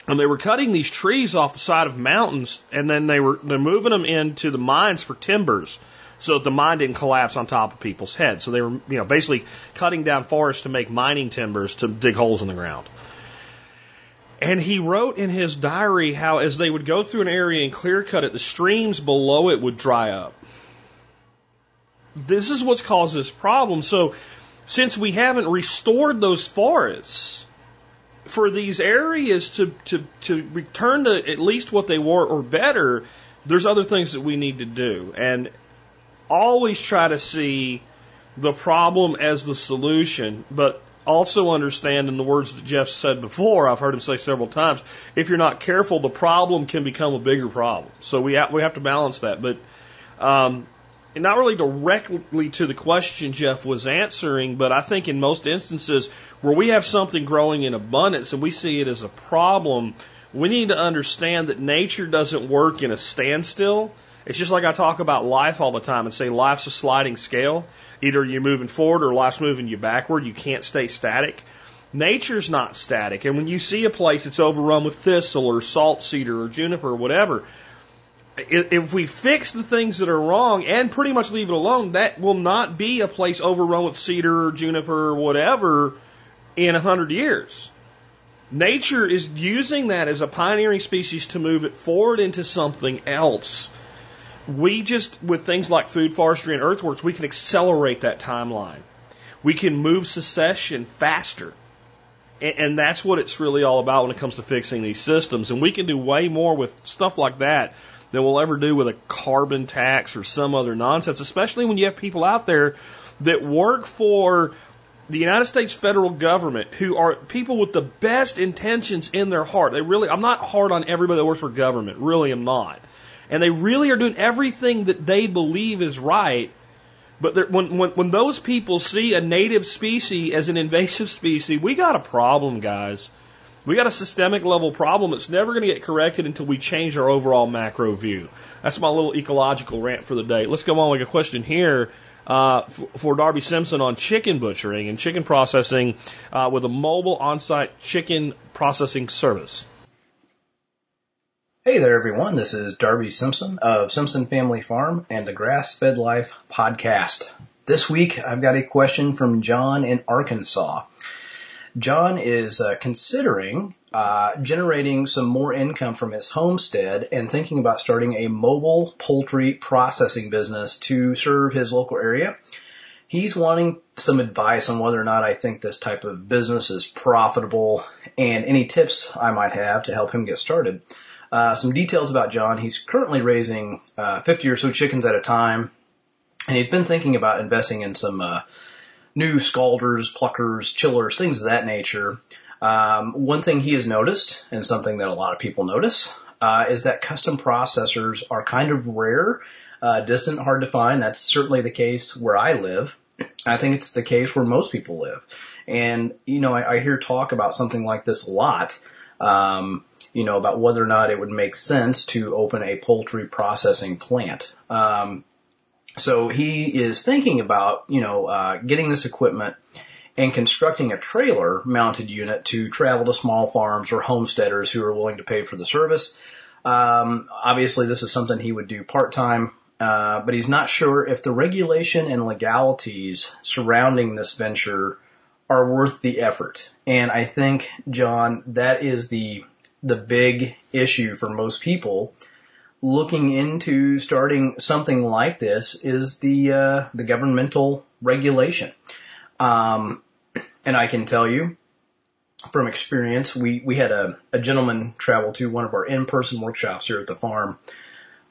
Speaker 1: And they were cutting these trees off the side of mountains, and then they were they're moving them into the mines for timbers, so that the mine didn't collapse on top of people's heads. So they were, you know, basically cutting down forests to make mining timbers to dig holes in the ground. And he wrote in his diary how as they would go through an area and clear cut it, the streams below it would dry up. This is what's caused this problem. So since we haven't restored those forests, for these areas to, to, to return to at least what they were or better, there's other things that we need to do. And always try to see the problem as the solution, but also understand in the words that Geoff said before, I've heard him say several times, if you're not careful, the problem can become a bigger problem. So we have, we have to balance that. But um, and not really directly to the question Geoff was answering, but I think in most instances where we have something growing in abundance and we see it as a problem, we need to understand that nature doesn't work in a standstill. It's just like I talk about life all the time and say life's a sliding scale. Either you're moving forward or life's moving you backward. You can't stay static. Nature's not static. And when you see a place that's overrun with thistle or salt cedar or juniper or whatever, if we fix the things that are wrong and pretty much leave it alone, that will not be a place overrun with cedar or juniper or whatever in a hundred years. Nature is using that as a pioneering species to move it forward into something else. We just, with things like food, forestry, and earthworks, we can accelerate that timeline. We can move succession faster. And that's what it's really all about when it comes to fixing these systems. And we can do way more with stuff like that than we'll ever do with a carbon tax or some other nonsense, especially when you have people out there that work for the United States federal government who are people with the best intentions in their heart. They really, I'm not hard on everybody that works for government, really am not. And they really are doing everything that they believe is right. But when, when, when those people see a native species as an invasive [laughs] species, we got a problem, guys. We got a systemic level problem that's never going to get corrected until we change our overall macro view. That's my little ecological rant for the day. Let's go on with a question here. Uh, for Darby Simpson on chicken butchering and chicken processing uh, with a mobile on-site chicken processing service.
Speaker 6: Hey there, everyone. This is Darby Simpson of Simpson Family Farm and the Grass Fed Life podcast. This week, I've got a question from John in Arkansas. John is uh, considering uh, generating some more income from his homestead and thinking about starting a mobile poultry processing business to serve his local area. He's wanting some advice on whether or not I think this type of business is profitable and any tips I might have to help him get started. Uh, some details about John. He's currently raising uh, 50 or so chickens at a time and he's been thinking about investing in some uh, new scalders, pluckers, chillers, things of that nature. Um, one thing he has noticed, and something that a lot of people notice, uh, is that custom processors are kind of rare, uh, distant, hard to find. That's certainly the case where I live. I think it's the case where most people live. And, you know, I, I hear talk about something like this a lot, um, you know, about whether or not it would make sense to open a poultry processing plant. Um, so he is thinking about, you know, uh, getting this equipment and constructing a trailer mounted unit to travel to small farms or homesteaders who are willing to pay for the service. Um, obviously, this is something he would do part time, uh, but he's not sure if the regulation and legalities surrounding this venture are worth the effort. And I think, John, that is the the big issue for most people looking into starting something like this is the uh, the governmental regulation. Um, and I can tell you from experience, we, we had a, a gentleman travel to one of our in-person workshops here at the farm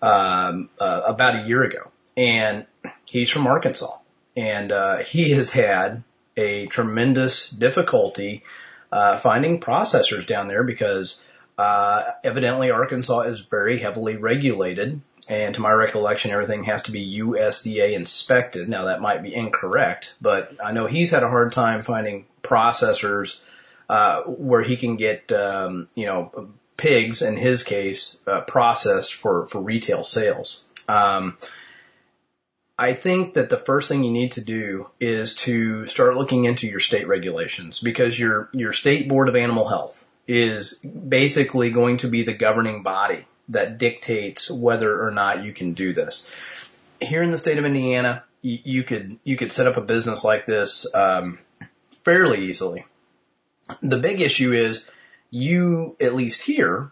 Speaker 6: um, uh, about a year ago, and he's from Arkansas, and uh, he has had a tremendous difficulty uh, finding processors down there because uh, evidently Arkansas is very heavily regulated and to my recollection, everything has to be USDA inspected. Now that might be incorrect, but I know he's had a hard time finding processors uh, where he can get, um, you know, pigs in his case uh, processed for for retail sales. Um, I think that the first thing you need to do is to start looking into your state regulations because your your state board of animal health is basically going to be the governing body that dictates whether or not you can do this. Here in the state of Indiana, you, you could you could set up a business like this um, fairly easily. The big issue is you, at least here,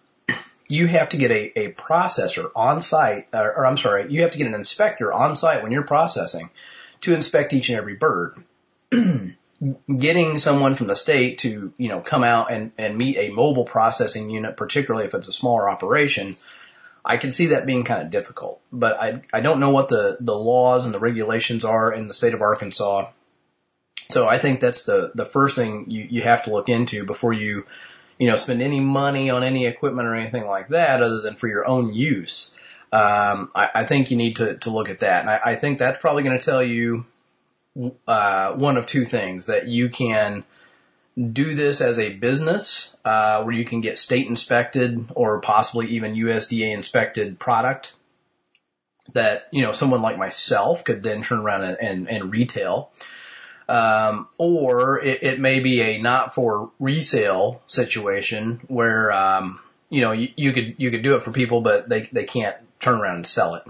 Speaker 6: you have to get a, a processor on site, or, or I'm sorry, you have to get an inspector on site when you're processing to inspect each and every bird. [clears throat] Getting someone from the state to, you know, come out and, and meet a mobile processing unit, particularly if it's a smaller operation, I can see that being kind of difficult. But I, I don't know what the, the laws and the regulations are in the state of Arkansas. So I think that's the, the first thing you, you have to look into before you, you know, spend any money on any equipment or anything like that other than for your own use. Um, I, I think you need to, to look at that. And I, I think that's probably going to tell you, uh, one of two things that you can do this as a business, uh, where you can get state inspected or possibly even USDA inspected product that, you know, someone like myself could then turn around and, and, and retail. Um, or it, it may be a not for resale situation where, um, you know, you, you could, you could do it for people, but they, they can't turn around and sell it.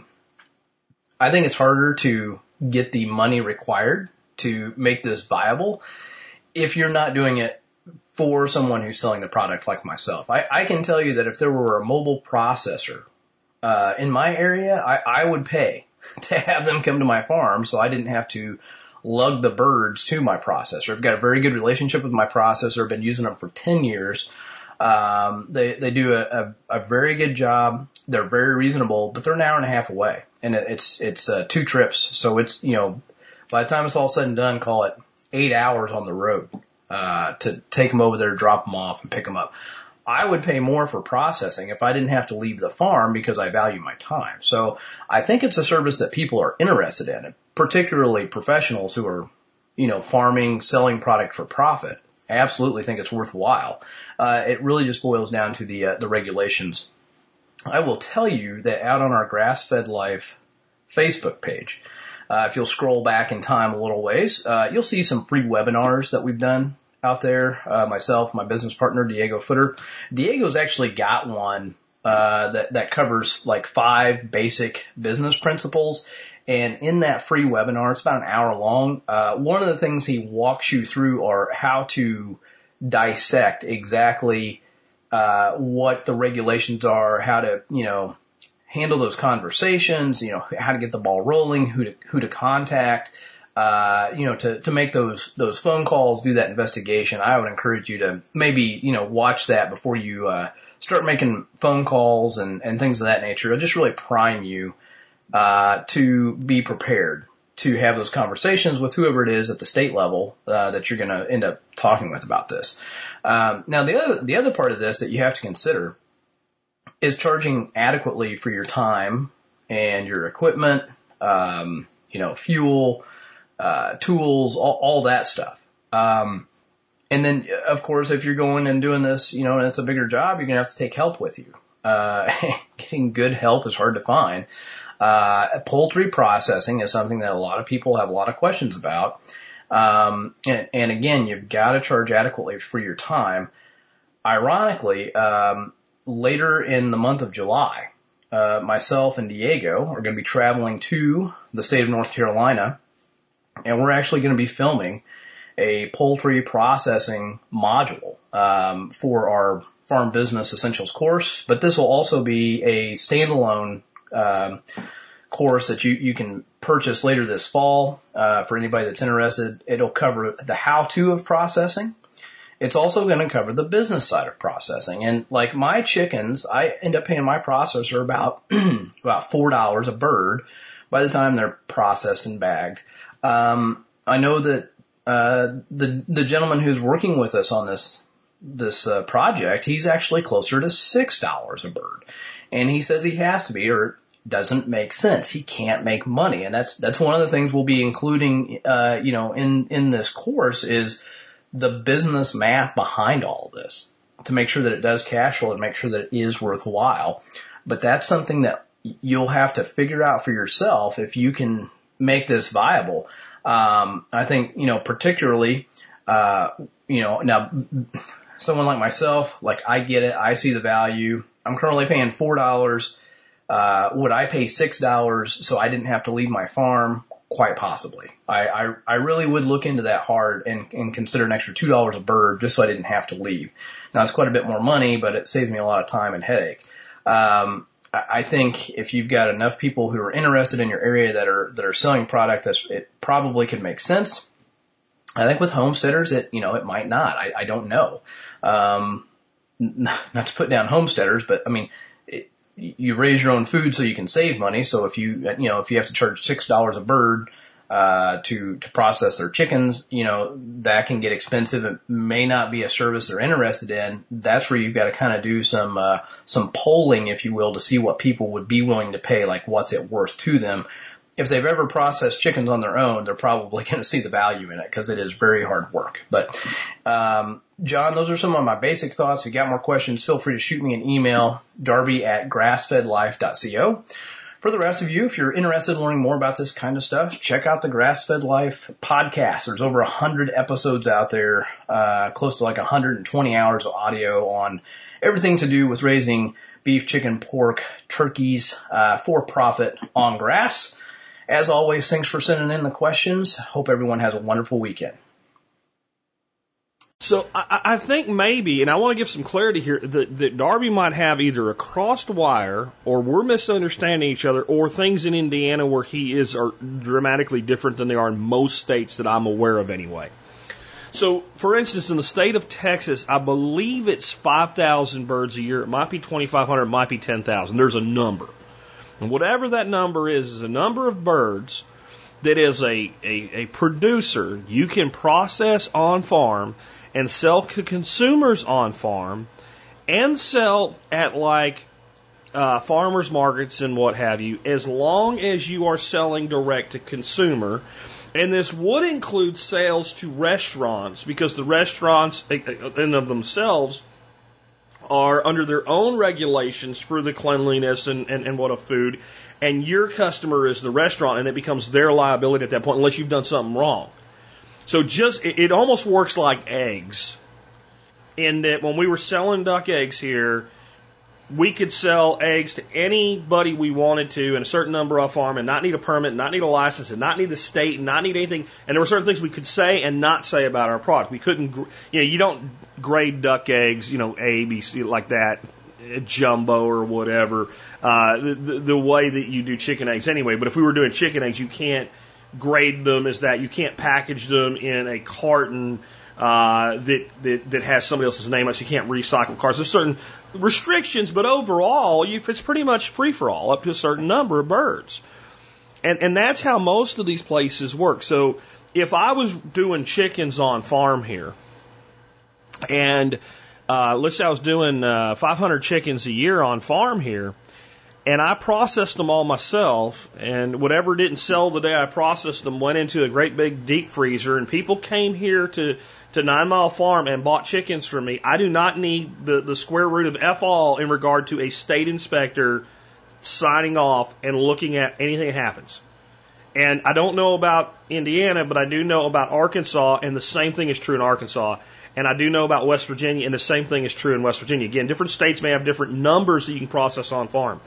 Speaker 6: I think it's harder to get the money required to make this viable if you're not doing it for someone who's selling the product like myself. I, I can tell you that if there were a mobile processor uh, in my area, I, I would pay [laughs] to have them come to my farm so I didn't have to lug the birds to my processor. I've got a very good relationship with my processor. I've been using them for 10 years. Um, they, they do a, a, a very good job. They're very reasonable, but they're an hour and a half away and it's, it's, uh, two trips. So it's, you know, by the time it's all said and done, call it eight hours on the road, uh, to take them over there, drop them off and pick them up. I would pay more for processing if I didn't have to leave the farm because I value my time. So I think it's a service that people are interested in, particularly professionals who are, you know, farming, selling product for profit. I absolutely think it's worthwhile. Uh, it really just boils down to the uh, the regulations. I will tell you that out on our Grass Fed Life Facebook page, uh, if you'll scroll back in time a little ways, uh, you'll see some free webinars that we've done out there. Uh, myself, my business partner, Diego Footer. Diego's actually got one uh, that that covers like five basic business principles. And in that free webinar, it's about an hour long. Uh, one of the things he walks you through are how to dissect exactly uh, what the regulations are, how to you know handle those conversations, you know how to get the ball rolling, who to who to contact uh, you know, to, to make those, those phone calls, do that investigation, I would encourage you to maybe, you know, watch that before you, uh, start making phone calls and, and things of that nature. It'll just really prime you, uh, to be prepared. to have those conversations with whoever it is at the state level uh, that you're going to end up talking with about this. Um, now, the other the other part of this that you have to consider is charging adequately for your time and your equipment, um, you know, fuel, uh, tools, all, all that stuff. Um, and then, of course, if you're going and doing this, you know, and it's a bigger job, you're to have to take help with you. Uh, [laughs] getting good help is hard to find. Uh, poultry processing is something that a lot of people have a lot of questions about. Um, and, and again, you've got to charge adequately for your time. Ironically, um, later in the month of July, uh, myself and Diego are going to be traveling to the state of North Carolina, and we're actually going to be filming a poultry processing module um, for our farm business essentials course. But this will also be a standalone um, course that you you can purchase later this fall uh, for anybody that's interested. It'll cover the how-to of processing. It's also going to cover the business side of processing. And like my chickens, I end up paying my processor about [clears throat] about four dollars a bird by the time they're processed and bagged. Um, I know that uh, the the gentleman who's working with us on this this uh, project, he's actually closer to six dollars a bird, and he says he has to be, or doesn't make sense. He can't make money, and that's that's one of the things we'll be including, uh, you know, in in this course is the business math behind all of this to make sure that it does cash flow and make sure that it is worthwhile. But that's something that you'll have to figure out for yourself if you can make this viable. Um, I think you know particularly, uh, you know, now someone like myself, like I get it, I see the value. I'm currently paying four dollars uh, would I pay six dollars so I didn't have to leave my farm? Quite possibly. I, I, I really would look into that hard and, and consider an extra two dollars a bird just so I didn't have to leave. Now it's quite a bit more money, but it saves me a lot of time and headache. Um, I think if you've got enough people who are interested in your area that are that are selling product, that's it probably could make sense. I think with homesteaders, it you know it might not. I, I don't know. Um, [laughs] not to put down homesteaders, but I mean you raise your own food so you can save money. So if you, you know, if you have to charge six dollars a bird, uh, to, to process their chickens, you know, that can get expensive. It may not be a service they're interested in. That's where you've got to kind of do some, uh, some polling, if you will, to see what people would be willing to pay, like what's it worth to them if they've ever processed chickens on their own, they're probably [laughs] going to see the value in it because it is very hard work. But, um, John, those are some of my basic thoughts. If you got more questions, feel free to shoot me an email, darby at grassfedlife.co. For the rest of you, if you're interested in learning more about this kind of stuff, check out the Grass-Fed Life podcast. There's over 100 episodes out there, uh, close to like 120 hours of audio on everything to do with raising beef, chicken, pork, turkeys, uh, for profit on grass. As always, thanks for sending in the questions. Hope everyone has a wonderful weekend.
Speaker 1: So I, I think maybe, and I want to give some clarity here, that, that Darby might have either a crossed wire, or we're misunderstanding each other, or things in Indiana where he is are dramatically different than they are in most states that I'm aware of anyway. So, for instance, in the state of Texas, I believe it's 5,000 birds a year. It might be 2,500, it might be 10,000. There's a number. And whatever that number is, is a number of birds that is a, a, a producer you can process on farm and sell to consumers on farm and sell at like uh, farmers markets and what have you, as long as you are selling direct to consumer. And this would include sales to restaurants because the restaurants in of themselves are under their own regulations for the cleanliness and, and, and what of food, and your customer is the restaurant, and it becomes their liability at that point unless you've done something wrong. So just it, it almost works like eggs, in that when we were selling duck eggs here, we could sell eggs to anybody we wanted to in a certain number of farm and not need a permit, not need a license, and not need the state, and not need anything. And there were certain things we could say and not say about our product. We couldn't, you know, you don't grade duck eggs, you know, A, B, C, like that, jumbo or whatever, uh, the, the, the way that you do chicken eggs anyway. But if we were doing chicken eggs, you can't grade them is that. You can't package them in a carton uh, that, that that has somebody else's name on it. So you can't recycle cars. There's certain restrictions, but overall, you, it's pretty much free for all up to a certain number of birds. And, and that's how most of these places work. So if I was doing chickens on farm here, and uh, let's say I was doing uh, 500 chickens a year on farm here, and I processed them all myself, and whatever didn't sell the day I processed them went into a great big deep freezer, and people came here to to Nine Mile Farm and bought chickens from me. I do not need the the square root of f all in regard to a state inspector signing off and looking at anything that happens. And I don't know about Indiana, but I do know about Arkansas, and the same thing is true in Arkansas. And I do know about West Virginia, and the same thing is true in West Virginia. Again, different states may have different numbers that you can process on farm.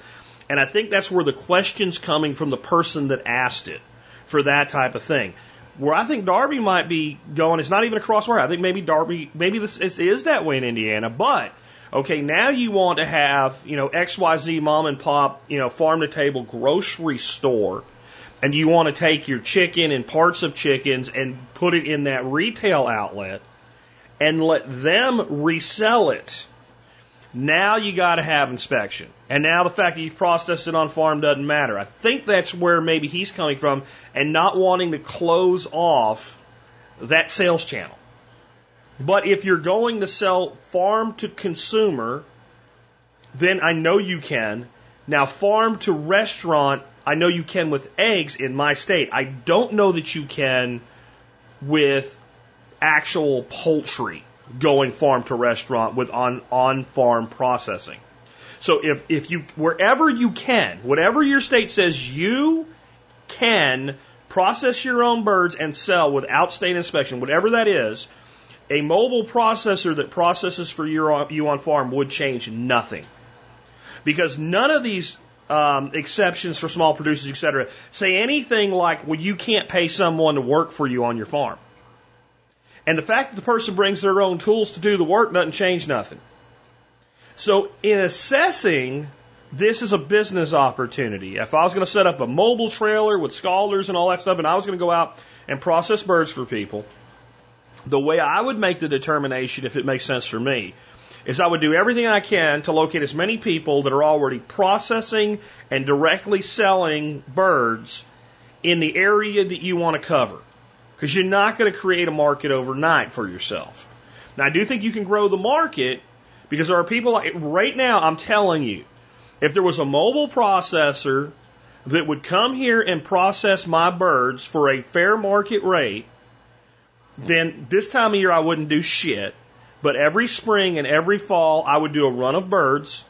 Speaker 1: And I think that's where the question's coming from the person that asked it for that type of thing. Where I think Darby might be going, it's not even across where I think maybe Darby, maybe this is that way in Indiana, but okay, now you want to have, you know, XYZ mom and pop, you know, farm to table grocery store and you want to take your chicken and parts of chickens and put it in that retail outlet and let them resell it. Now you got to have inspection. And now the fact that you've processed it on farm doesn't matter. I think that's where maybe he's coming from and not wanting to close off that sales channel. But if you're going to sell farm to consumer, then I know you can. Now farm to restaurant, I know you can with eggs in my state. I don't know that you can with actual poultry going farm to restaurant with on on farm processing. So if if you wherever you can, whatever your state says you can process your own birds and sell without state inspection, whatever that is, a mobile processor that processes for you you on farm would change nothing. Because none of these um, exceptions for small producers, et cetera, say anything like, well, you can't pay someone to work for you on your farm. And the fact that the person brings their own tools to do the work doesn't change nothing. So in assessing, this is a business opportunity. If I was going to set up a mobile trailer with scalders and all that stuff, and I was going to go out and process birds for people, the way I would make the determination, if it makes sense for me, is I would do everything I can to locate as many people that are already processing and directly selling birds in the area that you want to cover. Because you're not going to create a market overnight for yourself. Now, I do think you can grow the market because there are people like, right now, I'm telling you, if there was a mobile processor that would come here and process my birds for a fair market rate, then this time of year I wouldn't do shit. But every spring and every fall I would do a run of birds.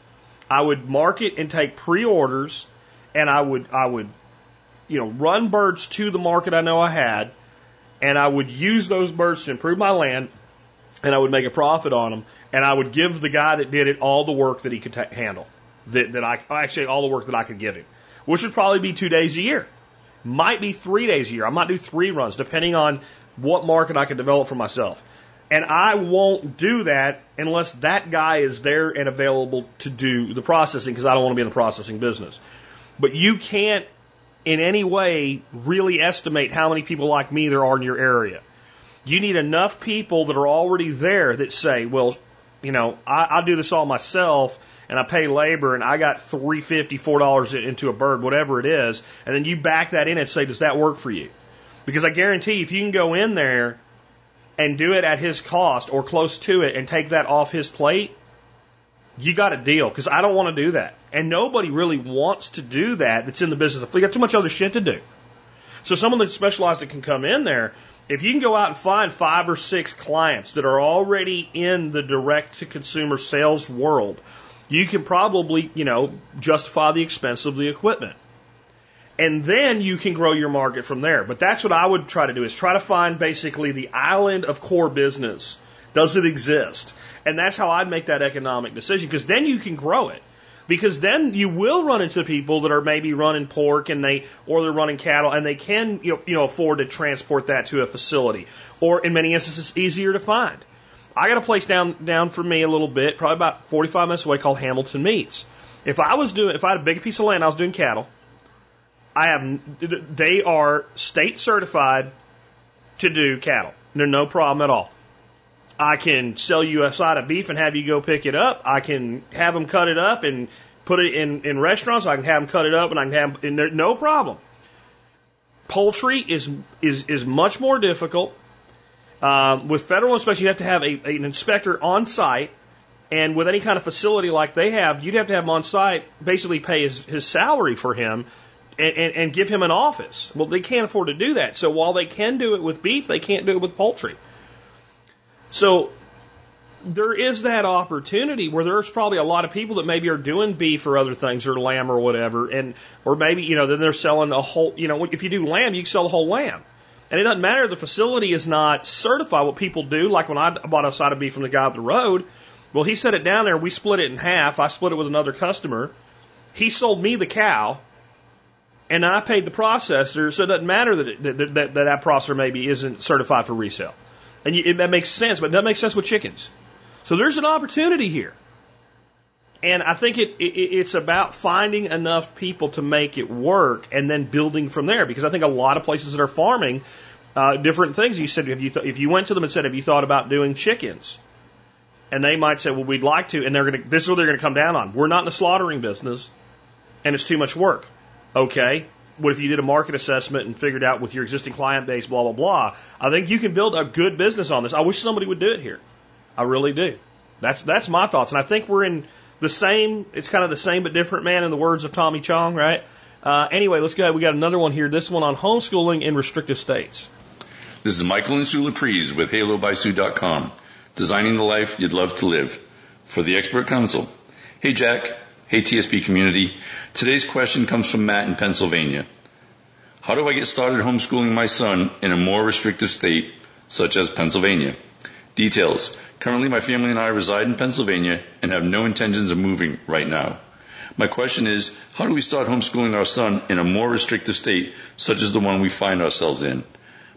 Speaker 1: I would market and take pre-orders and I would, I would, you know, run birds to the market I know I had and I would use those birds to improve my land and I would make a profit on them and I would give the guy that did it all the work that he could handle. That, that I, actually all the work that I could give him, which would probably be two days a year. Might be three days a year. I might do three runs depending on what market I can develop for myself. And I won't do that unless that guy is there and available to do the processing because I don't want to be in the processing business. But you can't in any way really estimate how many people like me there are in your area. You need enough people that are already there that say, well, you know, I, I'll do this all myself and I pay labor and I got three fifty, four dollars into a bird, whatever it is, and then you back that in and say, does that work for you? Because I guarantee if you can go in there and do it at his cost or close to it and take that off his plate, you got a deal. Because I don't want to do that. And nobody really wants to do that that's in the business. Of we got too much other shit to do. So someone that's specialized that can come in there, if you can go out and find five or six clients that are already in the direct to consumer sales world, you can probably, you know, justify the expense of the equipment and then you can grow your market from there. But that's what I would try to do is try to find basically the island of core business. Does it exist? And that's how I'd make that economic decision because then you can grow it. Because then you will run into people that are maybe running pork and they, or they're running cattle and they can, you know, you know afford to transport that to a facility. Or in many instances, easier to find. I got a place down, down for me a little bit, probably about 45 minutes away called Hamilton Meats. If I was doing, if I had a big piece of land, I was doing cattle, I have, they are state certified to do cattle. They're no problem at all. I can sell you a side of beef and have you go pick it up. I can have them cut it up and put it in, in restaurants. I can have them cut it up and I can have, and no problem. Poultry is is is much more difficult. Um, with federal inspection, you have to have a, an inspector on site, and with any kind of facility like they have, you'd have to have him on site, basically pay his, his salary for him, and, and, and give him an office. Well, they can't afford to do that. So while they can do it with beef, they can't do it with poultry. So there is that opportunity where there's probably a lot of people that maybe are doing beef or other things or lamb or whatever, and or maybe you know then they're selling a whole. You know, if you do lamb, you can sell the whole lamb. And it doesn't matter the facility is not certified. What people do, like when I bought a side of beef from the guy up the road, well, he set it down there. We split it in half. I split it with another customer. He sold me the cow, and I paid the processor. So it doesn't matter that it, that, that, that that processor maybe isn't certified for resale. And you, it, that makes sense, but it doesn't make sense with chickens. So there's an opportunity here. And I think it, it, it's about finding enough people to make it work and then building from there. Because I think a lot of places that are farming uh, different things. You said if you th- if you went to them and said, "Have you thought about doing chickens?" and they might say, "Well, we'd like to," and they're going to this is what they're going to come down on. We're not in the slaughtering business, and it's too much work. Okay. What if you did a market assessment and figured out with your existing client base, blah blah blah? I think you can build a good business on this. I wish somebody would do it here. I really do. That's that's my thoughts, and I think we're in the same. It's kind of the same but different, man. In the words of Tommy Chong, right? Uh, anyway, let's go. We got another one here. This one on homeschooling in restrictive states.
Speaker 7: This is Michael and Sue Laprise with HaloBySue.com, designing the life you'd love to live for the expert council. Hey Jack, hey TSP community. Today's question comes from Matt in Pennsylvania. How do I get started homeschooling my son in a more restrictive state, such as Pennsylvania? Details. Currently, my family and I reside in Pennsylvania and have no intentions of moving right now. My question is, how do we start homeschooling our son in a more restrictive state, such as the one we find ourselves in?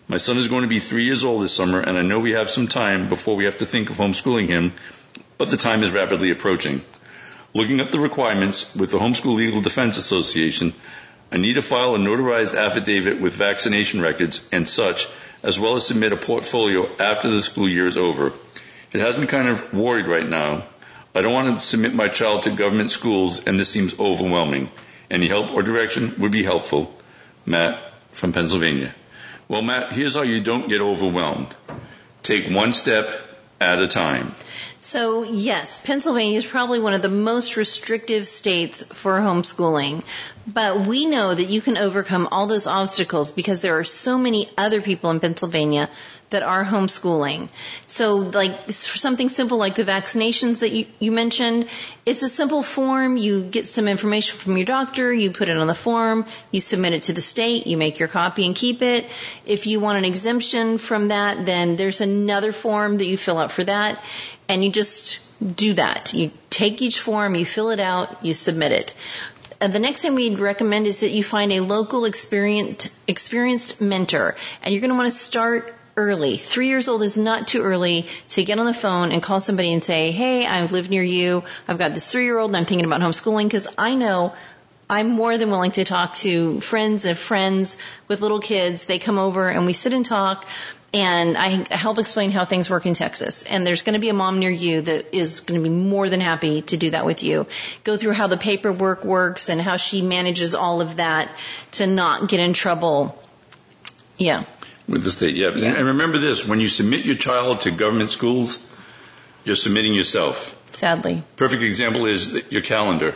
Speaker 7: My son is going to be three years old this summer, and I know we have some time before we have to think of homeschooling him, but the time is rapidly approaching. Looking up the requirements with the Homeschool Legal Defense Association, I need to file a notarized affidavit with vaccination records and such, as well as submit a portfolio after the school year is over. It has me kind of worried right now. I don't want to submit my child to government schools, and this seems overwhelming. Any help or direction would be helpful. Matt from Pennsylvania. Well, Matt, here's how you don't get overwhelmed. Take one step at a time.
Speaker 8: So yes, Pennsylvania is probably one of the most restrictive states for homeschooling. But we know that you can overcome all those obstacles because there are so many other people in Pennsylvania that are homeschooling. So like something simple like the vaccinations that you, you mentioned, it's a simple form. You get some information from your doctor, you put it on the form, you submit it to the state, you make your copy and keep it. If you want an exemption from that, then there's another form that you fill out for that and you just do that. You take each form, you fill it out, you submit it. The next thing we'd recommend is that you find a local experienced, experienced mentor and you're going to want to start early. Three years old is not too early to get on the phone and call somebody and say, Hey, I live near you. I've got this three year old and I'm thinking about homeschooling because I know I'm more than willing to talk to friends of friends with little kids. They come over and we sit and talk and I help explain how things work in Texas. And there's going to be a mom near you that is going to be more than happy to do that with you. Go through how the paperwork works and how she manages all of that to not get in trouble. Yeah.
Speaker 7: With the state, yeah.
Speaker 8: Yeah.
Speaker 7: And remember this, when you submit your child to government schools, you're submitting yourself.
Speaker 8: Sadly.
Speaker 7: Perfect example is your calendar.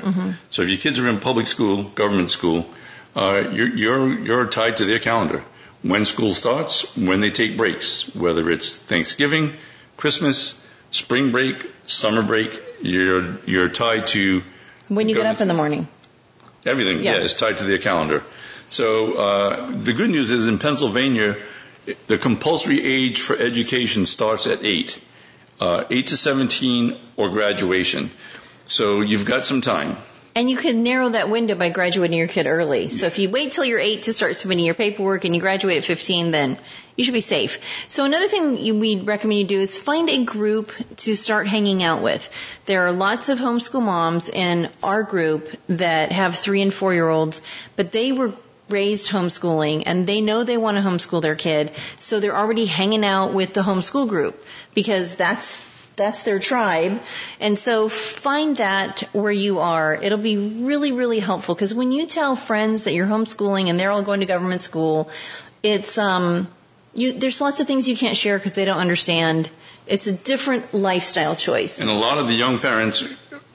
Speaker 7: So if your kids are in public school, government school, uh, you're, you're, you're tied to their calendar. When school starts, when they take breaks, whether it's Thanksgiving, Christmas, spring break, summer break, you're, you're tied to
Speaker 8: When you get up in the morning.
Speaker 7: Everything,
Speaker 8: Yeah.
Speaker 7: yeah, is tied to their calendar. So uh, the good news is in Pennsylvania, the compulsory age for education starts at eight, uh, eight to seventeen or graduation. So you've got some time.
Speaker 8: And you can narrow that window by graduating your kid early. So if you wait till you're eight to start submitting your paperwork and you graduate at 15, then you should be safe. So another thing you, we recommend you do is find a group to start hanging out with. There are lots of homeschool moms in our group that have three and four year olds, but they were raised homeschooling and they know they want to homeschool their kid. So they're already hanging out with the homeschool group because that's that's their tribe. And so find that where you are. It'll be really, really helpful because when you tell friends that you're homeschooling and they're all going to government school, it's, um, you, there's lots of things you can't share because they don't understand. It's a different lifestyle choice.
Speaker 7: And a lot of the young parents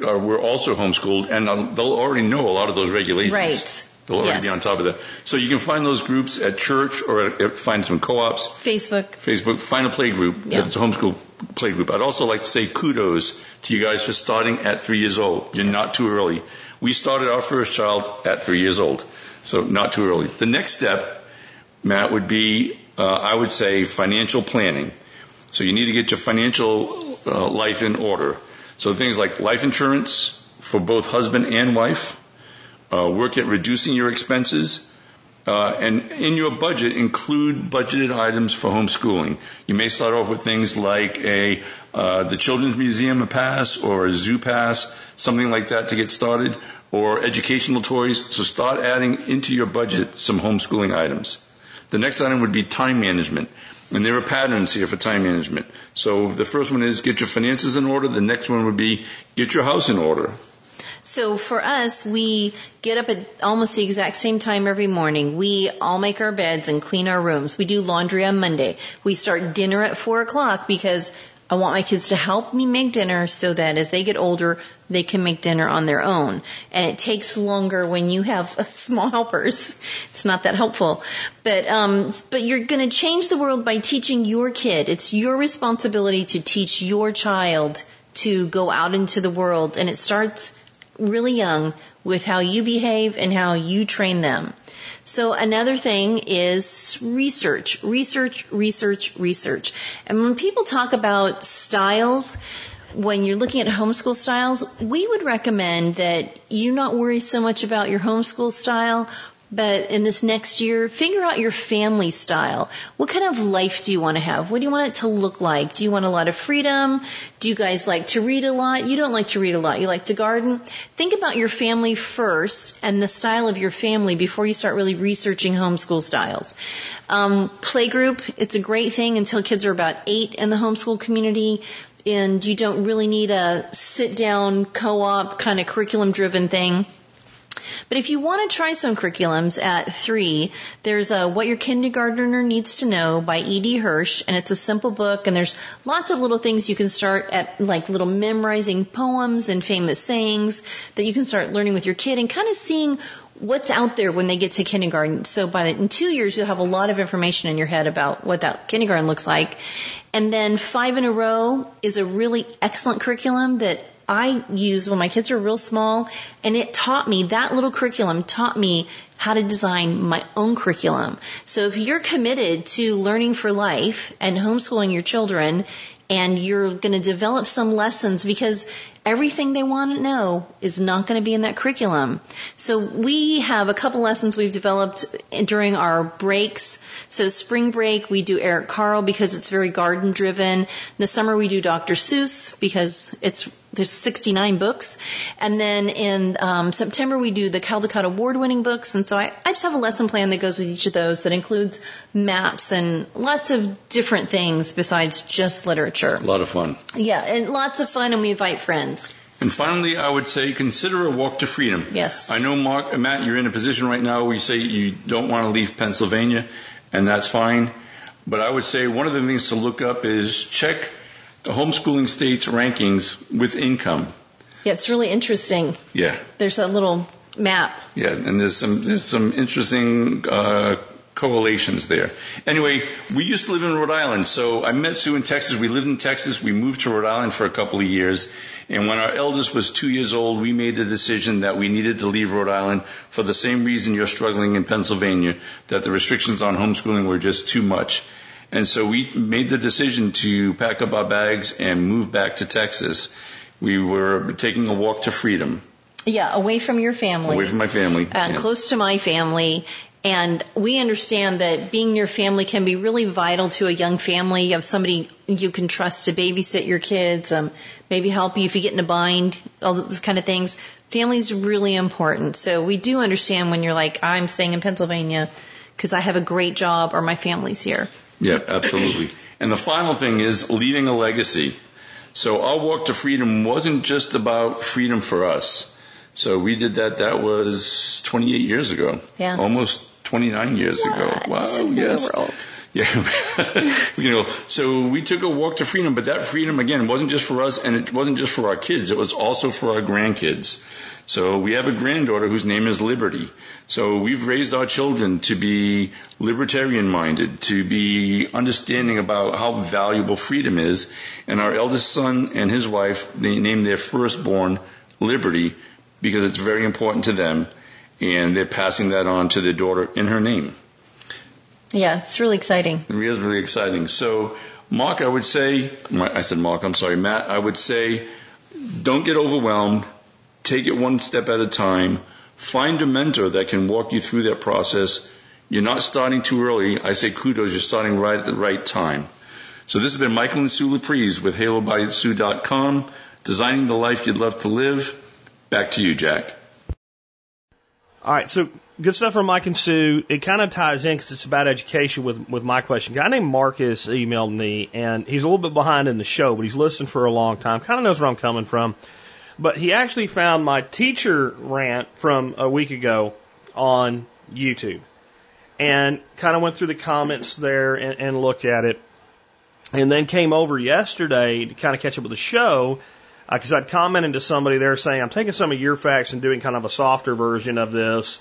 Speaker 7: are, were also homeschooled, and they'll already know a lot of those regulations.
Speaker 8: Right.
Speaker 7: They'll already
Speaker 8: Yes.
Speaker 7: be on top of that. So you can find those groups at church or at, find some co-ops,
Speaker 8: Facebook.
Speaker 7: Facebook. Find a play group.
Speaker 8: Yeah.
Speaker 7: A homeschool play group. I'd also like to say kudos to you guys for starting at three years old. You're not too early. We started our first child at three years old, so not too early. The next step, Matt, would be uh, I would say financial planning. So you need to get your financial uh, life in order. So things like life insurance for both husband and wife, uh, work at reducing your expenses, uh, and in your budget include budgeted items for homeschooling. You may start off with things like a uh, the children's museum pass or a zoo pass, something like that to get started, or educational toys. So start adding into your budget some homeschooling items. The next item would be time management. And there are patterns here for time management. So the first one is get your finances in order. The next one would be get your house in order.
Speaker 8: So for us, we get up at almost the exact same time every morning. We all make our beds and clean our rooms. We do laundry on Monday. We start dinner at four o'clock because I want my kids to help me make dinner so that as they get older, they can make dinner on their own. And it takes longer when you have [laughs] small helpers. It's not that helpful. But, um, but you're going to change the world by teaching your kid. It's your responsibility to teach your child to go out into the world. And it starts really young with how you behave and how you train them. So another thing is research, research, research, research. And when people talk about styles, when you're looking at homeschool styles, we would recommend that you not worry so much about your homeschool style, but in this next year, figure out your family style. What kind of life do you want to have? What do you want it to look like? Do you want a lot of freedom? Do you guys like to read a lot? You don't like to read a lot. You like to garden? Think about your family first and the style of your family before you start really researching homeschool styles. Um, playgroup, it's a great thing until kids are about eight in the homeschool community and you don't really need a sit down co-op kind of curriculum driven thing. But if you want to try some curriculums at three, there's a What Your Kindergartner Needs to Know by E.D. Hirsch, and it's a simple book, and there's lots of little things you can start at, like little memorizing poems and famous sayings that you can start learning with your kid and kind of seeing what's out there when they get to kindergarten. So by the, in two years, you'll have a lot of information in your head about what that kindergarten looks like. And then five in a row is a really excellent curriculum that I use when my kids are real small and it taught me, that little curriculum taught me how to design my own curriculum. So if you're committed to learning for life and homeschooling your children and you're going to develop some lessons because everything they want to know is not going to be in that curriculum. So we have a couple lessons we've developed during our breaks. So spring break we do Eric Carle because it's very garden driven. In the summer we do Dr. Seuss because it's there's 69 books, and then in um, September we do the Caldecott Award winning books. And so I, I just have a lesson plan that goes with each of those that includes maps and lots of different things besides just literature.
Speaker 7: A lot of fun.
Speaker 8: Yeah, and lots of fun, and we invite friends.
Speaker 7: And finally, I would say consider a walk to freedom.
Speaker 8: Yes.
Speaker 7: I know, Mark, Matt, you're in a position right now where you say you don't want to leave Pennsylvania, and that's fine. But I would say one of the things to look up is check the homeschooling states rankings with income.
Speaker 8: Yeah, it's really interesting.
Speaker 7: Yeah,
Speaker 8: There's a little map.
Speaker 7: yeah, and there's some there's some interesting uh, correlations there. Anyway, we used to live in Rhode Island, so I met Sue in Texas. We lived in Texas. We moved to Rhode Island for a couple of years, and when our eldest was two years old, we made the decision that we needed to leave Rhode Island for the same reason you're struggling in Pennsylvania, that the restrictions on homeschooling were just too much. And so we made the decision to pack up our bags and move back to Texas. We were taking a walk to freedom,
Speaker 8: Yeah, away from your family.
Speaker 7: away from my family.
Speaker 8: and
Speaker 7: Yeah.
Speaker 8: close to my family. And we understand that being near family can be really vital to a young family. You have somebody you can trust to babysit your kids, um, maybe help you if you get in a bind, all those kind of things. Family's really important. So we do understand when you're like, I'm staying in Pennsylvania because I have a great job or my family's here.
Speaker 7: Yeah, absolutely. And the final thing is leaving a legacy. So our walk to freedom wasn't just about freedom for us. So we did that. That was 28 years ago.
Speaker 8: Yeah.
Speaker 7: Almost 29 years ago. Wow. Yes. [laughs] Yeah, you know, so we took a walk to freedom, but that freedom again wasn't just for us and it wasn't just for our kids, it was also for our grandkids. So we have a granddaughter whose name is Liberty. So we've raised our children to be libertarian minded, to be understanding about how valuable freedom is. And our eldest son and his wife, they named their firstborn Liberty because it's very important to them. And they're passing that on to their daughter in her name.
Speaker 8: Yeah, it's really exciting.
Speaker 7: It is really exciting. So, Mark, I would say, I said Mark, I'm sorry, Matt, I would say, don't get overwhelmed. Take it one step at a time. Find a mentor that can walk you through that process. You're not starting too early. I say kudos, you're starting right at the right time. So this has been Michael and Sue Laprise with HaloBySue.com, designing the life you'd love to live. Back to you, Jack.
Speaker 1: All right, so good stuff from Mike and Sue. It kind of ties in because it's about education with with my question. A guy named Marcus emailed me, and he's a little bit behind in the show, but he's listened for a long time. Kind of knows where I'm coming from. But he actually found my teacher rant from a week ago on YouTube, and kind of went through the comments there and, and looked at it, and then came over yesterday to kind of catch up with the show because I'd commented to somebody there saying, I'm taking some of your facts and doing kind of a softer version of this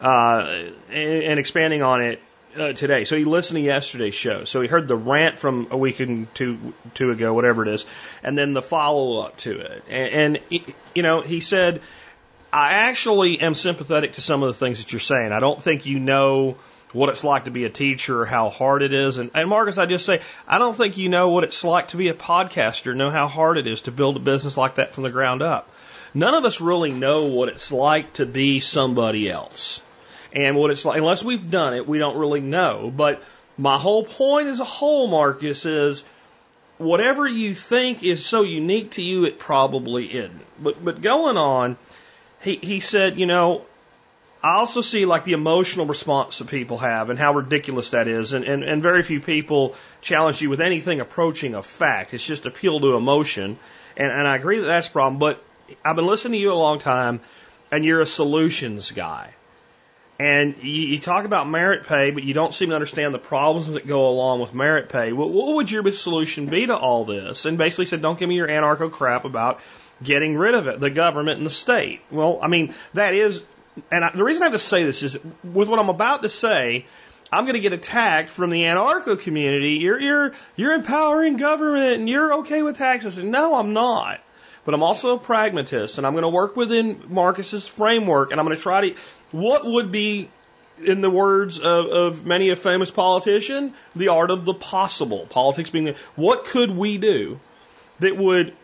Speaker 1: uh, and, and expanding on it uh, today. So he listened to yesterday's show. So he heard the rant from a week and two, two ago, whatever it is, and then the follow up to it. And, and, you know, he said, I actually am sympathetic to some of the things that you're saying. I don't think you know what it's like to be a teacher how hard it is. And, and Marcus, I just say, I don't think you know what it's like to be a podcaster, know how hard it is to build a business like that from the ground up. None of us really know what it's like to be somebody else. And what it's like, unless we've done it, we don't really know. But my whole point as a whole, Marcus, is whatever you think is so unique to you, it probably isn't. But, but going on, he, he said, you know, I also see like the emotional response that people have and how ridiculous that is. And, and, and very few people challenge you with anything approaching a fact. It's just appeal to emotion. And, and I agree that that's a problem. But I've been listening to you a long time and you're a solutions guy. And you, you talk about merit pay, but you don't seem to understand the problems that go along with merit pay. What, what would your solution be to all this? And basically said, don't give me your anarcho crap about getting rid of it, the government and the state. Well, I mean, that is and I, the reason I have to say this is with what I'm about to say, I'm going to get attacked from the anarcho community. You're you're you're empowering government and you're okay with taxes. And no, I'm not. But I'm also a pragmatist, and I'm going to work within Marcus's framework, and I'm going to try to. What would be, in the words of, of many a famous politician, the art of the possible? Politics being the, what could we do that would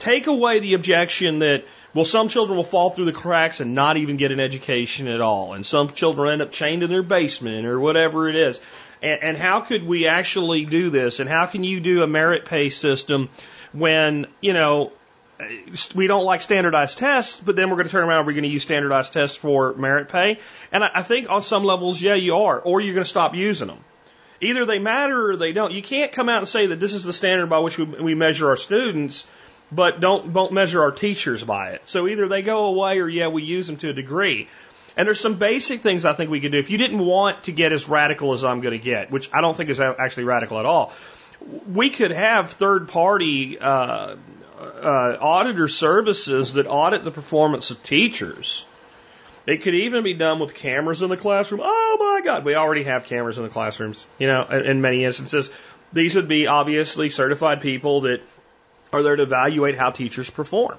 Speaker 1: take away the objection that well, some children will fall through the cracks and not even get an education at all. And some children end up chained in their basement or whatever it is. And, and how could we actually do this? And how can you do a merit pay system when, you know, we don't like standardized tests, but then we're going to turn around, and we're going to use standardized tests for merit pay. And I, I think on some levels, yeah, you are. Or you're going to stop using them. Either they matter or they don't. You can't come out and say that this is the standard by which we, we measure our students but don't don't measure our teachers by it. So either they go away or yeah, we use them to a degree. And there's some basic things I think we could do. If you didn't want to get as radical as I'm going to get, which I don't think is actually radical at all, we could have third party uh, uh, auditor services that audit the performance of teachers. It could even be done with cameras in the classroom. Oh my God, we already have cameras in the classrooms. You know, in, in many instances, these would be obviously certified people that are there to evaluate how teachers perform.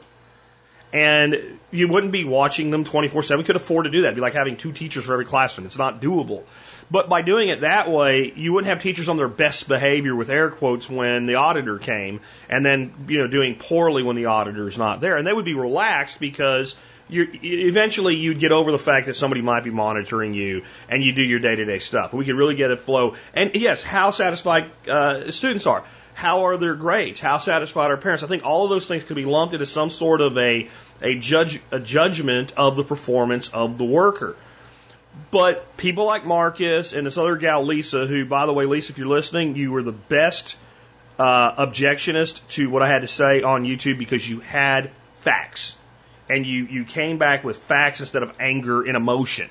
Speaker 1: And you wouldn't be watching them 24 7. Could afford to do that. It'd be like having two teachers for every classroom. It's not doable. But by doing it that way, you wouldn't have teachers on their best behavior with air quotes when the auditor came and then, you know, doing poorly when the auditor's not there. And they would be relaxed because you eventually you'd get over the fact that somebody might be monitoring you and you do your day to day stuff. We could really get a flow. And yes, how satisfied uh, students are. How are their grades? How satisfied are parents? I think all of those things could be lumped into some sort of a, a judge, a judgment of the performance of the worker. But people like Marcus and this other gal, Lisa, who, by the way, Lisa, if you're listening, you were the best uh, objectionist to what I had to say on YouTube because you had facts and you, you came back with facts instead of anger and emotion.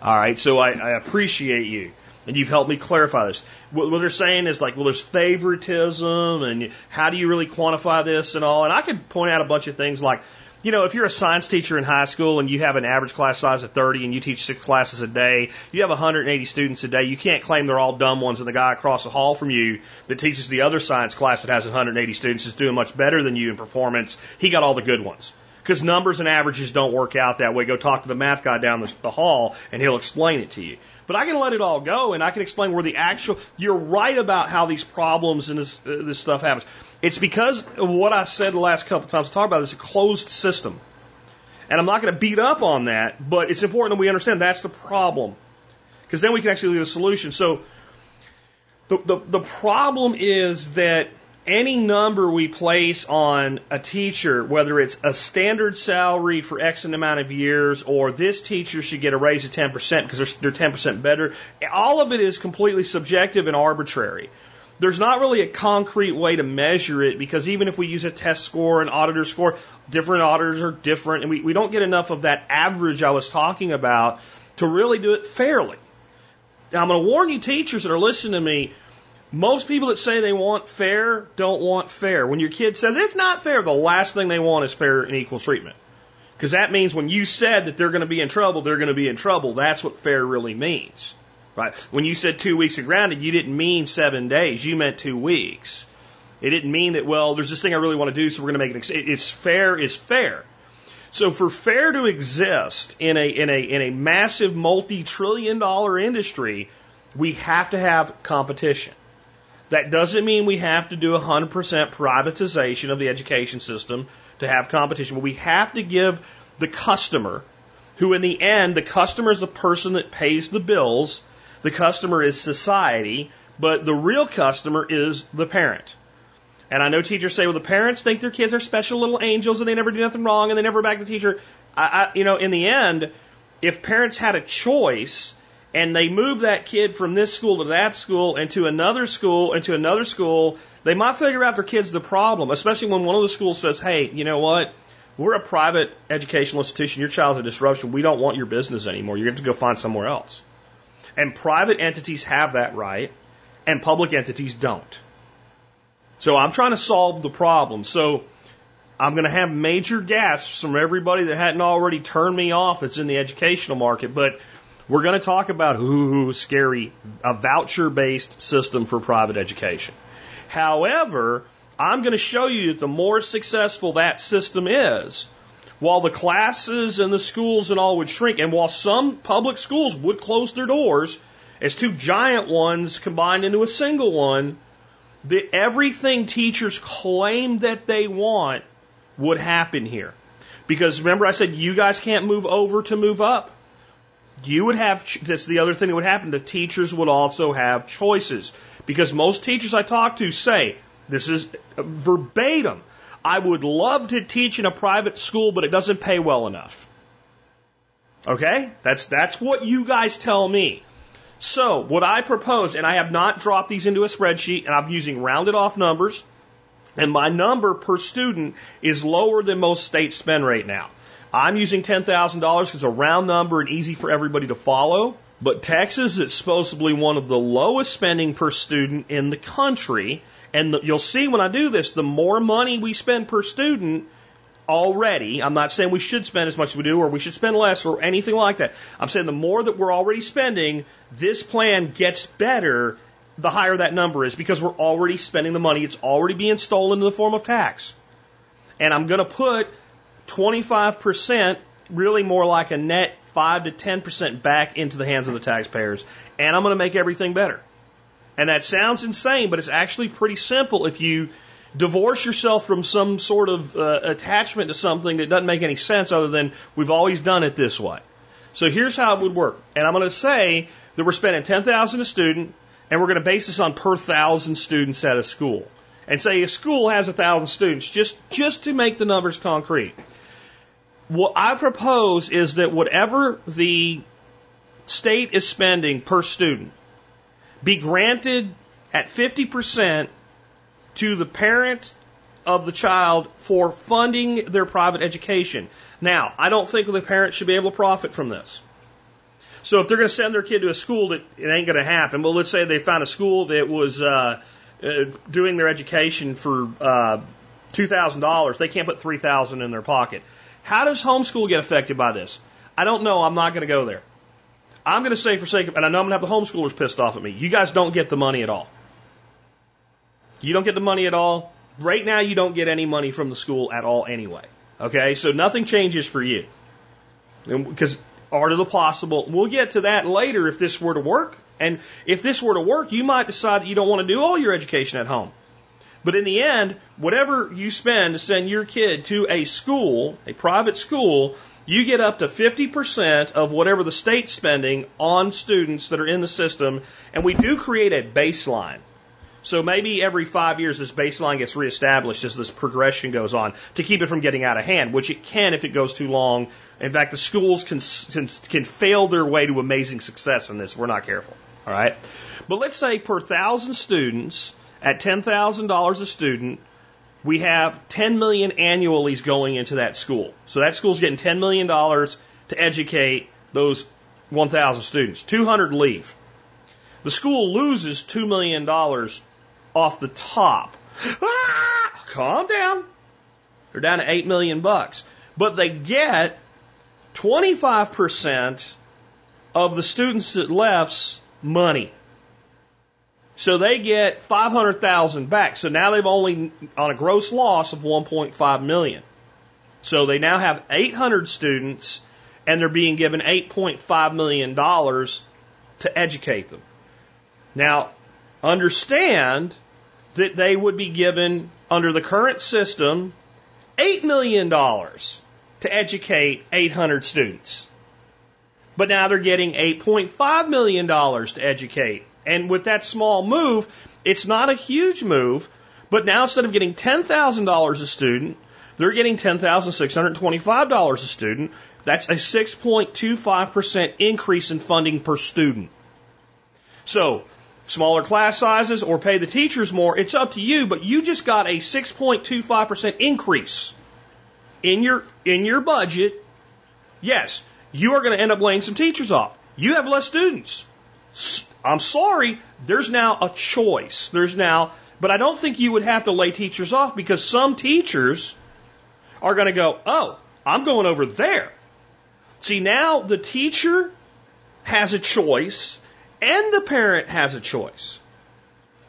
Speaker 1: All right, so I, I appreciate you. And you've helped me clarify this. What, what they're saying is like, well, there's favoritism, and how do you really quantify this and all? And I could point out a bunch of things like, you know, if you're a science teacher in high school and you have an average class size of 30 and you teach six classes a day, you have 180 students a day, you can't claim they're all dumb ones and the guy across the hall from you that teaches the other science class that has 180 students is doing much better than you in performance. He got all the good ones. Because numbers and averages don't work out that way. Go talk to the math guy down the, the hall and he'll explain it to you. But I can let it all go and I can explain where the actual, you're right about how these problems and this, uh, this stuff happens. It's because of what I said the last couple of times to talk about. It's a closed system. And I'm not going to beat up on that, but it's important that we understand that's the problem. Because then we can actually leave a solution. So the, the, the problem is that any number we place on a teacher, whether it's a standard salary for X amount of years or this teacher should get a raise of 10% because they're, they're 10% better, all of it is completely subjective and arbitrary. There's not really a concrete way to measure it because even if we use a test score, an auditor score, different auditors are different and we, we don't get enough of that average I was talking about to really do it fairly. Now I'm going to warn you teachers that are listening to me, most people that say they want fair don't want fair. When your kid says it's not fair, the last thing they want is fair and equal treatment. Because that means when you said that they're going to be in trouble, they're going to be in trouble. That's what fair really means. Right? When you said two weeks of grounded, you didn't mean seven days. You meant two weeks. It didn't mean that, well, there's this thing I really want to do, so we're going to make it. It's fair is fair. So for fair to exist in a, in a, in a massive multi-trillion dollar industry, we have to have competition. That doesn't mean we have to do 100% privatization of the education system to have competition, but we have to give the customer, who in the end, the customer is the person that pays the bills, the customer is society, but the real customer is the parent. And I know teachers say, well, the parents think their kids are special little angels and they never do nothing wrong and they never back the teacher. I, I, you know, in the end, if parents had a choice, and they move that kid from this school to that school and to another school and to another school, they might figure out their kid's the problem, especially when one of the schools says, hey, you know what? We're a private educational institution. Your child's a disruption. We don't want your business anymore. You're going to have to go find somewhere else. And private entities have that right, and public entities don't. So I'm trying to solve the problem. So I'm going to have major gasps from everybody that hadn't already turned me off that's in the educational market, but we're going to talk about, ooh, scary, a voucher based system for private education. However, I'm going to show you that the more successful that system is, while the classes and the schools and all would shrink, and while some public schools would close their doors as two giant ones combined into a single one, that everything teachers claim that they want would happen here. Because remember I said you guys can't move over to move up? You would have, that's the other thing that would happen, the teachers would also have choices. Because most teachers I talk to say, this is uh, verbatim, I would love to teach in a private school, but it doesn't pay well enough. Okay? That's, that's what you guys tell me. So, what I propose, and I have not dropped these into a spreadsheet, and I'm using rounded off numbers, and my number per student is lower than most states spend right now. I'm using $10,000 because it's a round number and easy for everybody to follow. But Texas is supposedly one of the lowest spending per student in the country. And you'll see when I do this, the more money we spend per student already, I'm not saying we should spend as much as we do or we should spend less or anything like that. I'm saying the more that we're already spending, this plan gets better the higher that number is because we're already spending the money. It's already being stolen in the form of tax. And I'm going to put 25%, really more like a net 5 to 10% back into the hands of the taxpayers. And I'm going to make everything better. And that sounds insane, but it's actually pretty simple if you divorce yourself from some sort of uh, attachment to something that doesn't make any sense other than we've always done it this way. So here's how it would work. And I'm going to say that we're spending 10,000 a student and we're going to base this on per thousand students at a school. And say a school has a thousand students just, just to make the numbers concrete. What I propose is that whatever the state is spending per student be granted at 50% to the parents of the child for funding their private education. Now, I don't think the parents should be able to profit from this. So if they're going to send their kid to a school that it ain't going to happen, but let's say they found a school that was uh, uh, doing their education for uh, two thousand dollars, they can't put three thousand in their pocket. How does homeschool get affected by this? I don't know. I'm not going to go there. I'm going to say for sake of, and I know I'm going to have the homeschoolers pissed off at me. You guys don't get the money at all. You don't get the money at all. Right now, you don't get any money from the school at all anyway. Okay, so nothing changes for you. Because art of the possible, we'll get to that later if this were to work. And if this were to work, you might decide that you don't want to do all your education at home. But in the end, whatever you spend to send your kid to a school, a private school, you get up to 50% of whatever the state's spending on students that are in the system. And we do create a baseline. So maybe every five years this baseline gets reestablished as this progression goes on to keep it from getting out of hand, which it can if it goes too long. In fact, the schools can, can, fail their way to amazing success in this if we're not careful. All right. But let's say per thousand students at $10,000 a student, we have 10 million annuallys going into that school. So that school's getting $10 million to educate those 1,000 students. 200 leave. The school loses $2 million off the top. Ah, calm down. They're down to 8 million bucks. But they get 25% of the students that left's money. So they get 500,000 back. So now they've only on a gross loss of 1.5 million. So they now have 800 students and they're being given 8.5 million dollars to educate them. Now, understand that they would be given under the current system $8 million to educate 800 students. But now they're getting $8.5 million to educate. And with that small move, it's not a huge move, but now instead of getting $10,000 a student, they're getting $10,625 a student. That's a 6.25% increase in funding per student. So, smaller class sizes or pay the teachers more, it's up to you, but you just got a 6.25% increase in your in your budget. Yes, you are going to end up laying some teachers off. You have less students. I'm sorry, there's now a choice. There's now, but I don't think you would have to lay teachers off because some teachers are going to go, oh, I'm going over there. See, now the teacher has a choice and the parent has a choice.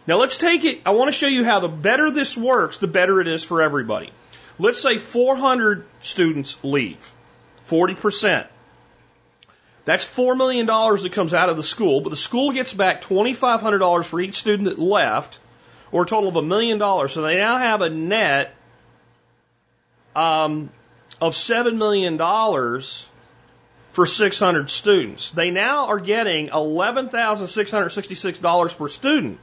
Speaker 1: Now let's take it, I want to show you how the better this works, the better it is for everybody. Let's say 400 students leave, 40%. That's $4 million that comes out of the school, but the school gets back $2,500 for each student that left, or a total of a million dollars. So they now have a net um, of $7 million for 600 students. They now are getting $11,666 per student.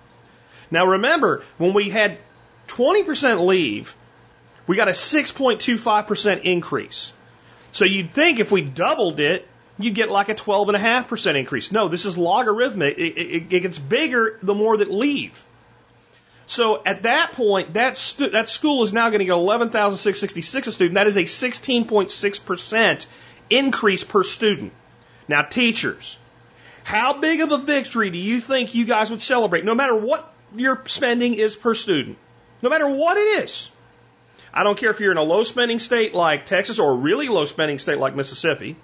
Speaker 1: Now remember, when we had 20% leave, we got a 6.25% increase. So you'd think if we doubled it, you get like a 12.5% increase. No, this is logarithmic. It, it, it, gets bigger the more that leave. So at that point, that, stu- that school is now going to get 11,666 a student. That is a 16.6% increase per student. Now, teachers, how big of a victory do you think you guys would celebrate, no matter what your spending is per student? No matter what it is. I don't care if you're in a low spending state like Texas or a really low spending state like Mississippi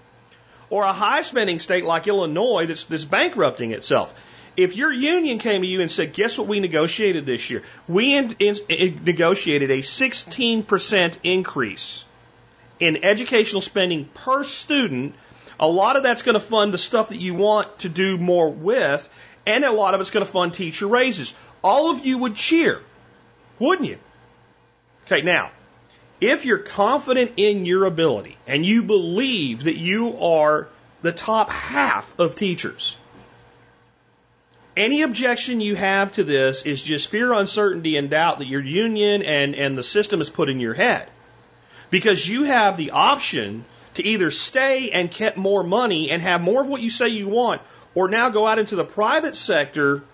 Speaker 1: or a high spending state like Illinois that's, that's bankrupting itself. If your union came to you and said, guess what we negotiated this year? We in, in, in negotiated a 16% increase in educational spending per student. A lot of that's going to fund the stuff that you want to do more with, and a lot of it's going to fund teacher raises. All of you would cheer, wouldn't you? Okay, now, if you're confident in your ability and you believe that you are the top half of teachers, any objection you have to this is just fear, uncertainty, and doubt that your union and, and the system is put in your head. Because you have the option to either stay and get more money and have more of what you say you want, or now go out into the private sector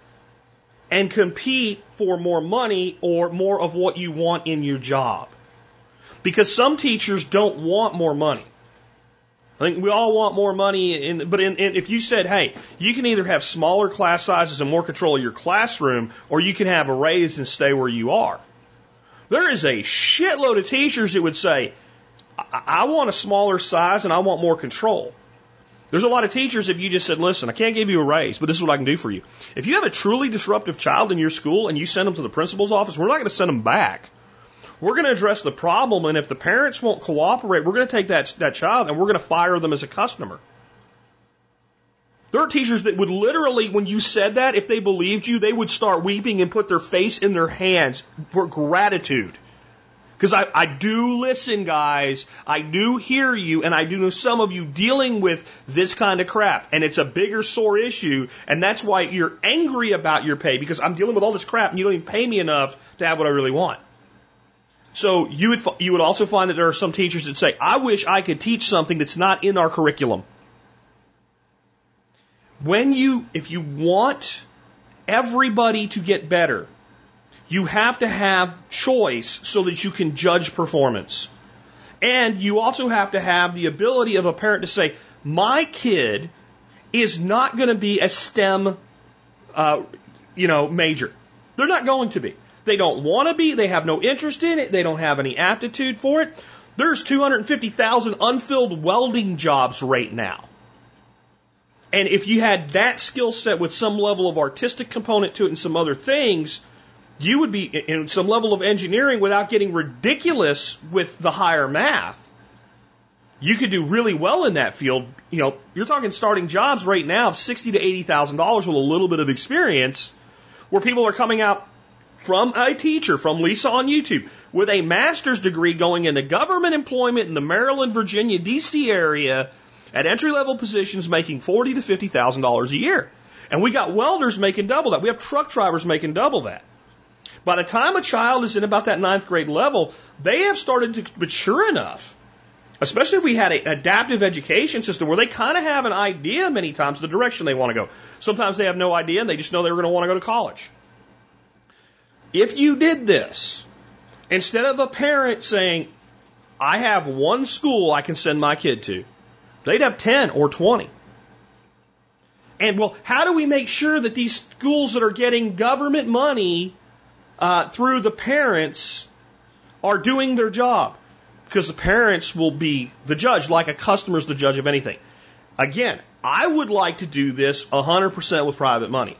Speaker 1: and compete for more money or more of what you want in your job. Because some teachers don't want more money. I think we all want more money, in, but in, in, if you said, hey, you can either have smaller class sizes and more control of your classroom, or you can have a raise and stay where you are. There is a shitload of teachers that would say, I, I want a smaller size and I want more control. There's a lot of teachers, if you just said, listen, I can't give you a raise, but this is what I can do for you. If you have a truly disruptive child in your school and you send them to the principal's office, we're not going to send them back. We're going to address the problem, and if the parents won't cooperate, we're going to take that, that child and we're going to fire them as a customer. There are teachers that would literally, when you said that, if they believed you, they would start weeping and put their face in their hands for gratitude. Because I, I do listen, guys. I do hear you, and I do know some of you dealing with this kind of crap. And it's a bigger, sore issue, and that's why you're angry about your pay, because I'm dealing with all this crap, and you don't even pay me enough to have what I really want. So you would you would also find that there are some teachers that say, "I wish I could teach something that's not in our curriculum." When you if you want everybody to get better, you have to have choice so that you can judge performance. And you also have to have the ability of a parent to say, "My kid is not going to be a STEM uh, you know, major. They're not going to be. They don't want to be. They have no interest in it. They don't have any aptitude for it. There's 250,000 unfilled welding jobs right now. And if you had that skill set with some level of artistic component to it and some other things, you would be in some level of engineering without getting ridiculous with the higher math. You could do really well in that field. You know, you're talking starting jobs right now of sixty to eighty thousand dollars with a little bit of experience, where people are coming out from a teacher from Lisa on YouTube with a master's degree going into government employment in the Maryland, Virginia, DC area at entry level positions making forty to fifty thousand dollars a year. And we got welders making double that. We have truck drivers making double that. By the time a child is in about that ninth grade level, they have started to mature enough, especially if we had an adaptive education system where they kind of have an idea many times the direction they want to go. Sometimes they have no idea and they just know they're going to want to go to college. If you did this, instead of a parent saying, I have one school I can send my kid to, they'd have 10 or 20. And well, how do we make sure that these schools that are getting government money uh, through the parents are doing their job? Because the parents will be the judge, like a customer's the judge of anything. Again, I would like to do this 100% with private money.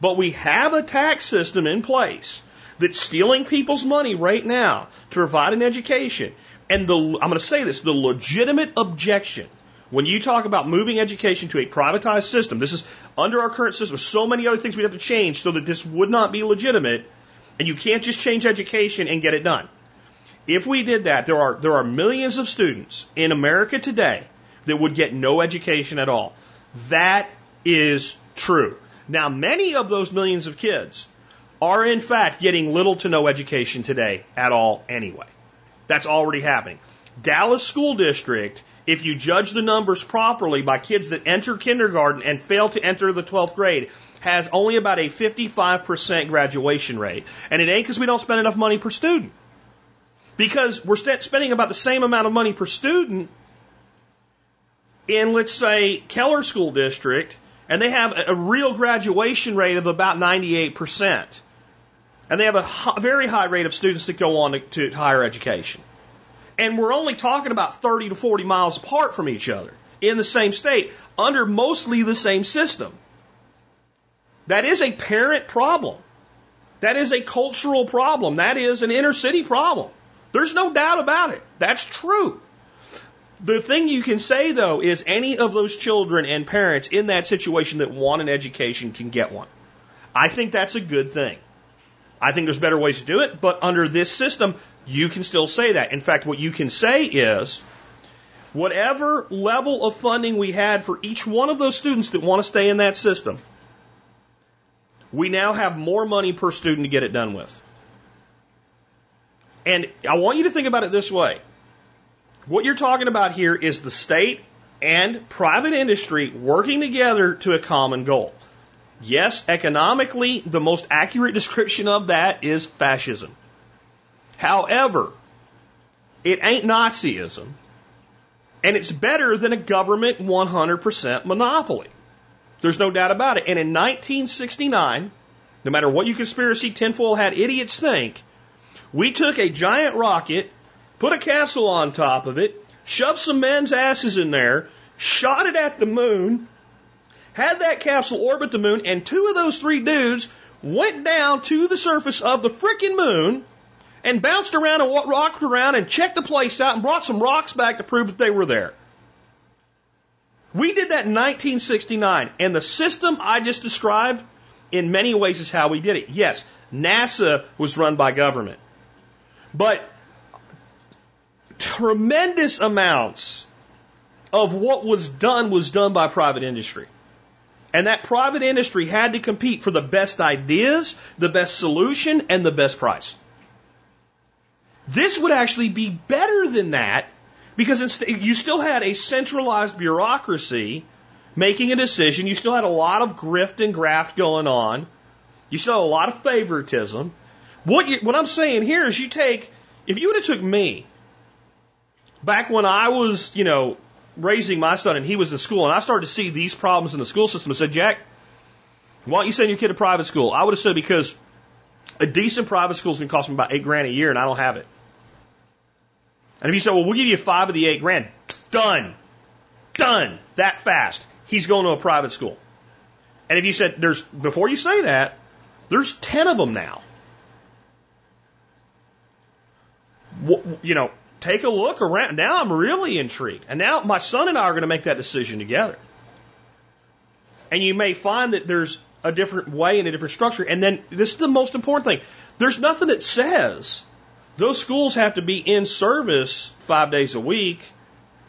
Speaker 1: But we have a tax system in place that's stealing people's money right now to provide an education. And the, I'm going to say this, the legitimate objection when you talk about moving education to a privatized system, this is under our current system, so many other things we'd have to change so that this would not be legitimate, and you can't just change education and get it done. If we did that, there are, there are millions of students in America today that would get no education at all. That is true. Now, many of those millions of kids are in fact getting little to no education today at all anyway. That's already happening. Dallas School District, if you judge the numbers properly by kids that enter kindergarten and fail to enter the 12th grade, has only about a 55% graduation rate. And it ain't because we don't spend enough money per student. Because we're spending about the same amount of money per student in, let's say, Keller School District and they have a real graduation rate of about 98%. And they have a very high rate of students that go on to, to higher education. And we're only talking about 30 to 40 miles apart from each other in the same state under mostly the same system. That is a parent problem. That is a cultural problem. That is an inner city problem. There's no doubt about it. That's true. The thing you can say though is any of those children and parents in that situation that want an education can get one. I think that's a good thing. I think there's better ways to do it, but under this system, you can still say that. In fact, what you can say is, whatever level of funding we had for each one of those students that want to stay in that system, we now have more money per student to get it done with. And I want you to think about it this way. What you're talking about here is the state and private industry working together to a common goal. Yes, economically, the most accurate description of that is fascism. However, it ain't Nazism, and it's better than a government 100% monopoly. There's no doubt about it. And in 1969, no matter what you conspiracy tinfoil hat idiots think, we took a giant rocket, put a capsule on top of it, shoved some men's asses in there, shot it at the moon, had that capsule orbit the moon, and two of those three dudes went down to the surface of the frickin' moon and bounced around and rocked around and checked the place out and brought some rocks back to prove that they were there. We did that in 1969, and the system I just described, in many ways, is how we did it. Yes, NASA was run by government, but tremendous amounts of what was done was done by private industry. And that private industry had to compete for the best ideas, the best solution, and the best price. This would actually be better than that because you still had a centralized bureaucracy making a decision. You still had a lot of grift and graft going on. You still had a lot of favoritism. What, you, what I'm saying here is you take, if you would have took me back when I was, you know, raising my son and he was in school and I started to see these problems in the school system, I said, Jack, why don't you send your kid to private school? I would have said because a decent private school is going to cost me about eight grand a year and I don't have it. And if you said, well, we'll give you five of the eight grand, done. Done. That fast. He's going to a private school. And if you said, there's, before you say that, there's 10 of them now. You know, take a look around. Now I'm really intrigued. And now my son and I are going to make that decision together. And you may find that there's a different way and a different structure. And then this is the most important thing. There's nothing that says those schools have to be in service five days a week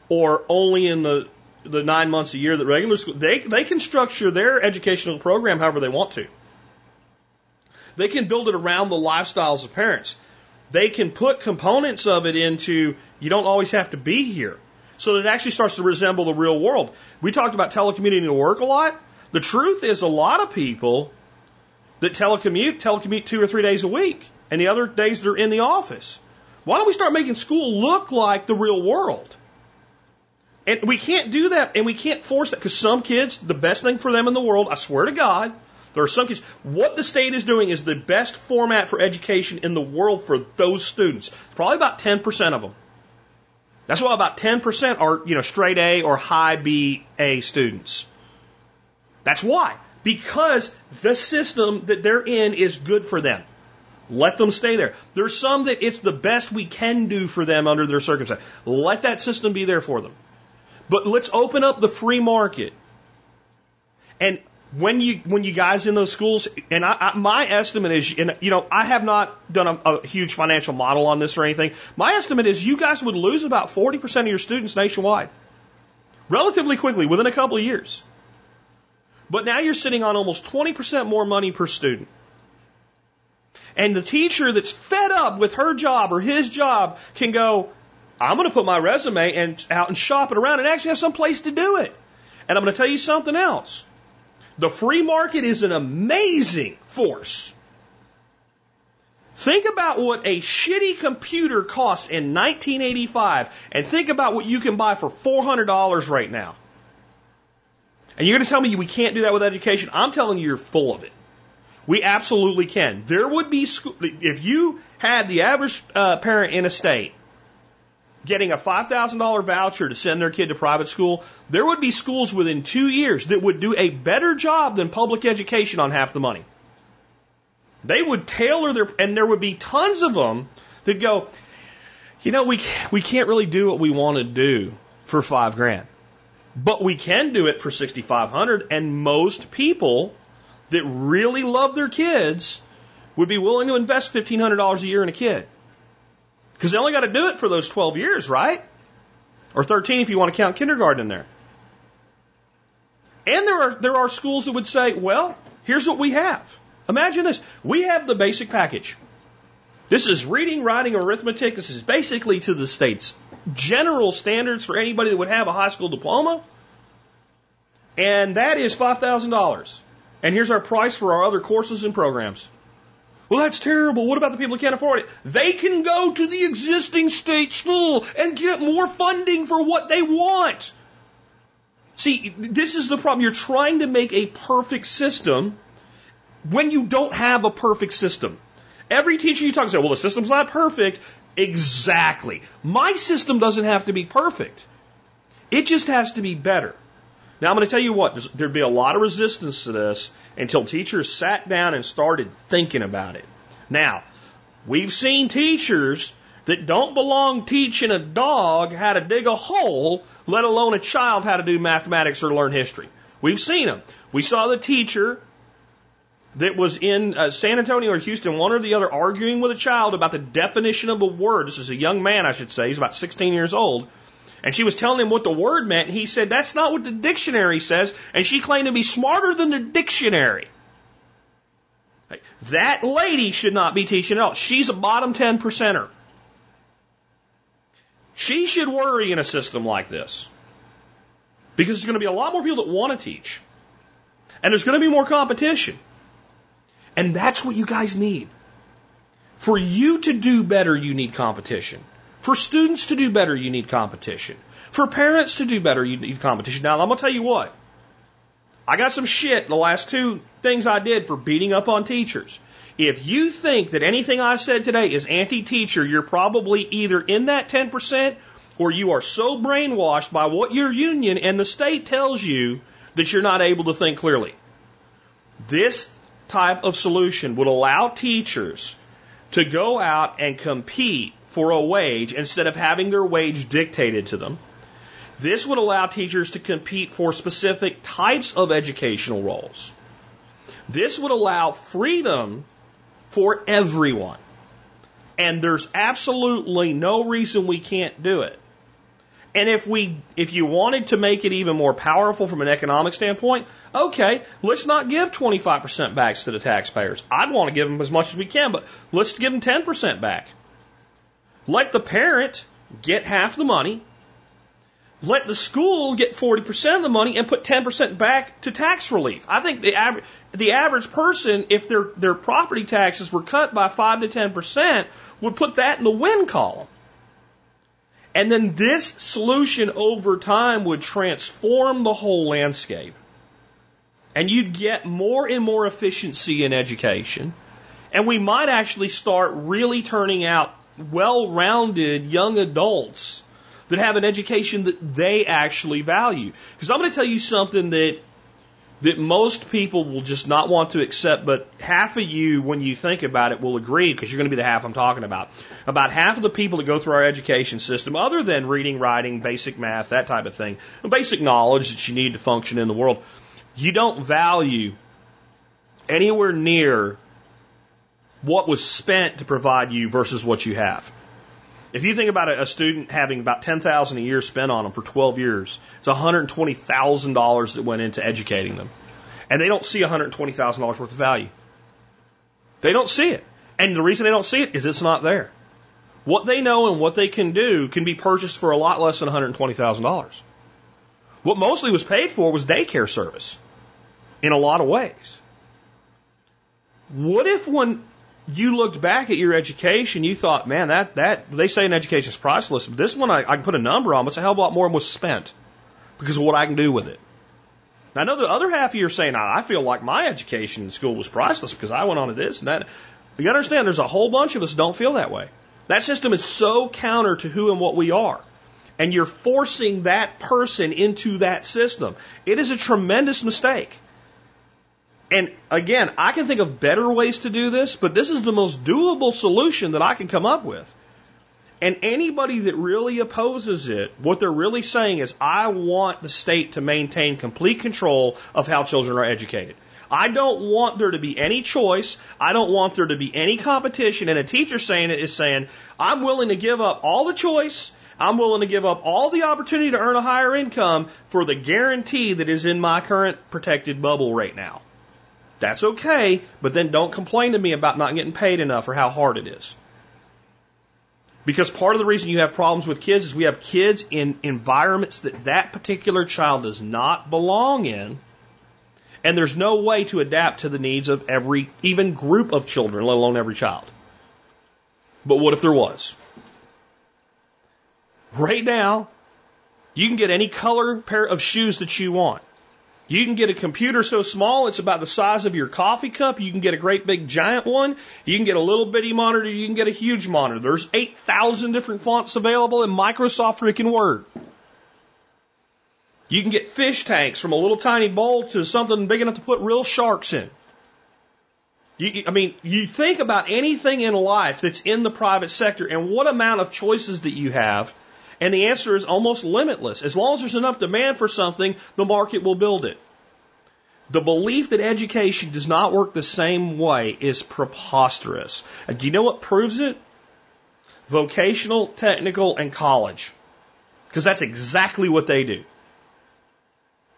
Speaker 1: or only in the the nine months a year that regular school they they can structure their educational program however they want to. They can build it around the lifestyles of parents. They can put components of it into you don't always have to be here. So that it actually starts to resemble the real world. We talked about telecommuting to work a lot. The truth is a lot of people that telecommute, telecommute two or three days a week and the other days they're in the office. Why don't we start making school look like the real world? And we can't do that, and we can't force that because some kids, the best thing for them in the world, I swear to God, there are some kids. What the state is doing is the best format for education in the world for those students. Probably about 10% of them. That's why about 10% are, you know, straight A or high B A students. That's why. Because the system that they're in is good for them. Let them stay there. There's some that it's the best we can do for them under their circumstances. Let that system be there for them. But let's open up the free market. And when you when you guys in those schools, and I, I, my estimate is, and you know, I have not done a, a huge financial model on this or anything. My estimate is you guys would lose about 40% of your students nationwide, relatively quickly, within a couple of years. But now you're sitting on almost 20% more money per student. And the teacher that's fed up with her job or his job can go, I'm going to put my resume and out and shop it around and actually have some place to do it. And I'm going to tell you something else. The free market is an amazing force. Think about what a shitty computer costs in 1985 and think about what you can buy for $400 right now. And you're going to tell me we can't do that with education? I'm telling you, you're full of it. We absolutely can. There would be school, if you had the average uh, parent in a state getting a $5,000 voucher to send their kid to private school, there would be schools within two years that would do a better job than public education on half the money. They would tailor their, and there would be tons of them that go, you know, we, we can't really do what we want to do for five grand, but we can do it for 6,500 and most people that really love their kids would be willing to invest $1,500 a year in a kid. Because they only got to do it for those 12 years, right? Or 13 if you want to count kindergarten in there. And there are, there are schools that would say, well, here's what we have. Imagine this. We have the basic package. This is reading, writing, arithmetic. This is basically to the state's general standards for anybody that would have a high school diploma. And that is $5,000. And here's our price for our other courses and programs. Well, that's terrible. What about the people who can't afford it? They can go to the existing state school and get more funding for what they want. See, this is the problem. You're trying to make a perfect system when you don't have a perfect system. Every teacher you talk to say, well, the system's not perfect. Exactly. My system doesn't have to be perfect. It just has to be better. Now, I'm going to tell you what, there'd be a lot of resistance to this until teachers sat down and started thinking about it. Now, we've seen teachers that don't belong teaching a dog how to dig a hole, let alone a child how to do mathematics or learn history. We've seen them. We saw the teacher that was in uh, San Antonio or Houston, one or the other, arguing with a child about the definition of a word. This is a young man, I should say. He's about 16 years old. And she was telling him what the word meant, and he said, That's not what the dictionary says. And she claimed to be smarter than the dictionary. That lady should not be teaching at all. She's a bottom 10 percenter. She should worry in a system like this. Because there's going to be a lot more people that want to teach. And there's going to be more competition. And that's what you guys need. For you to do better, you need competition. For students to do better, you need competition. For parents to do better, you need competition. Now, I'm going to tell you what. I got some shit the last two things I did for beating up on teachers. If you think that anything I said today is anti teacher, you're probably either in that 10% or you are so brainwashed by what your union and the state tells you that you're not able to think clearly. This type of solution would allow teachers to go out and compete for a wage instead of having their wage dictated to them. This would allow teachers to compete for specific types of educational roles. This would allow freedom for everyone. And there's absolutely no reason we can't do it. And if we, if you wanted to make it even more powerful from an economic standpoint, okay, let's not give 25% back to the taxpayers. I'd want to give them as much as we can, but let's give them 10% back. Let the parent get half the money. Let the school get 40% of the money and put 10% back to tax relief. I think the average, the average person, if their, their property taxes were cut by 5 to 10%, would put that in the win column. And then this solution over time would transform the whole landscape. And you'd get more and more efficiency in education. And we might actually start really turning out well rounded young adults that have an education that they actually value. Because I'm going to tell you something that that most people will just not want to accept, but half of you, when you think about it, will agree because you're going to be the half I'm talking about. About half of the people that go through our education system, other than reading, writing, basic math, that type of thing, basic knowledge that you need to function in the world, you don't value anywhere near what was spent to provide you versus what you have. If you think about a, student having about ten thousand a year spent on them for twelve years, it's one hundred twenty thousand dollars that went into educating them, and they don't see one hundred twenty thousand dollars worth of value. They don't see it, and the reason they don't see it is it's not there. What they know and what they can do can be purchased for a lot less than one hundred twenty thousand dollars. What mostly was paid for was daycare service, in a lot of ways. What if when you looked back at your education, you thought, man, that, that, they say an education is priceless. This one I, I can put a number on, but it's a hell of a lot more than was spent because of what I can do with it. Now, I know the other half of you are saying, I feel like my education in school was priceless because I went on to this and that. You understand, there's a whole bunch of us don't feel that way. That system is so counter to who and what we are. And you're forcing that person into that system. It is a tremendous mistake. And again, I can think of better ways to do this, but this is the most doable solution that I can come up with. And anybody that really opposes it, what they're really saying is, I want the state to maintain complete control of how children are educated. I don't want there to be any choice. I don't want there to be any competition. And a teacher saying it is saying, I'm willing to give up all the choice. I'm willing to give up all the opportunity to earn a higher income for the guarantee that is in my current protected bubble right now. That's okay, but then don't complain to me about not getting paid enough or how hard it is. Because part of the reason you have problems with kids is we have kids in environments that that particular child does not belong in. And there's no way to adapt to the needs of every, even group of children, let alone every child. But what if there was? Right now, you can get any color pair of shoes that you want. You can get a computer so small it's about the size of your coffee cup. You can get a great big giant one. You can get a little bitty monitor. You can get a huge monitor. There's 8,000 different fonts available in Microsoft freaking Word. You can get fish tanks from a little tiny bowl to something big enough to put real sharks in. You, I mean, you think about anything in life that's in the private sector and what amount of choices that you have and the answer is almost limitless. As long as there's enough demand for something, the market will build it. The belief that education does not work the same way is preposterous. And do you know what proves it? Vocational, technical, and college. Because that's exactly what they do.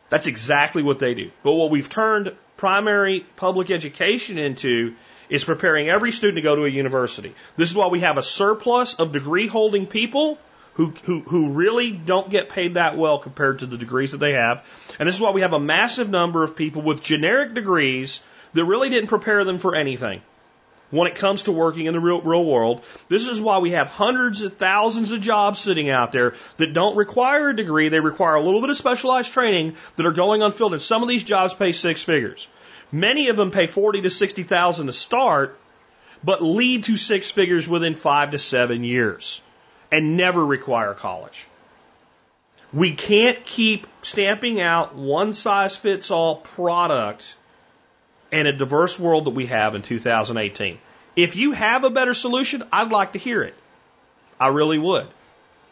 Speaker 1: That's exactly what they do. But what we've turned primary public education into is preparing every student to go to a university. This is why we have a surplus of degree holding people who, who, who really don't get paid that well compared to the degrees that they have. And this is why we have a massive number of people with generic degrees that really didn't prepare them for anything when it comes to working in the real, real world. This is why we have hundreds of thousands of jobs sitting out there that don't require a degree. They require a little bit of specialized training that are going unfilled. And some of these jobs pay six figures. Many of them pay 40 to 60,000 to start, but lead to six figures within five to seven years and never require college. We can't keep stamping out one size fits all product in a diverse world that we have in 2018. If you have a better solution, I'd like to hear it. I really would.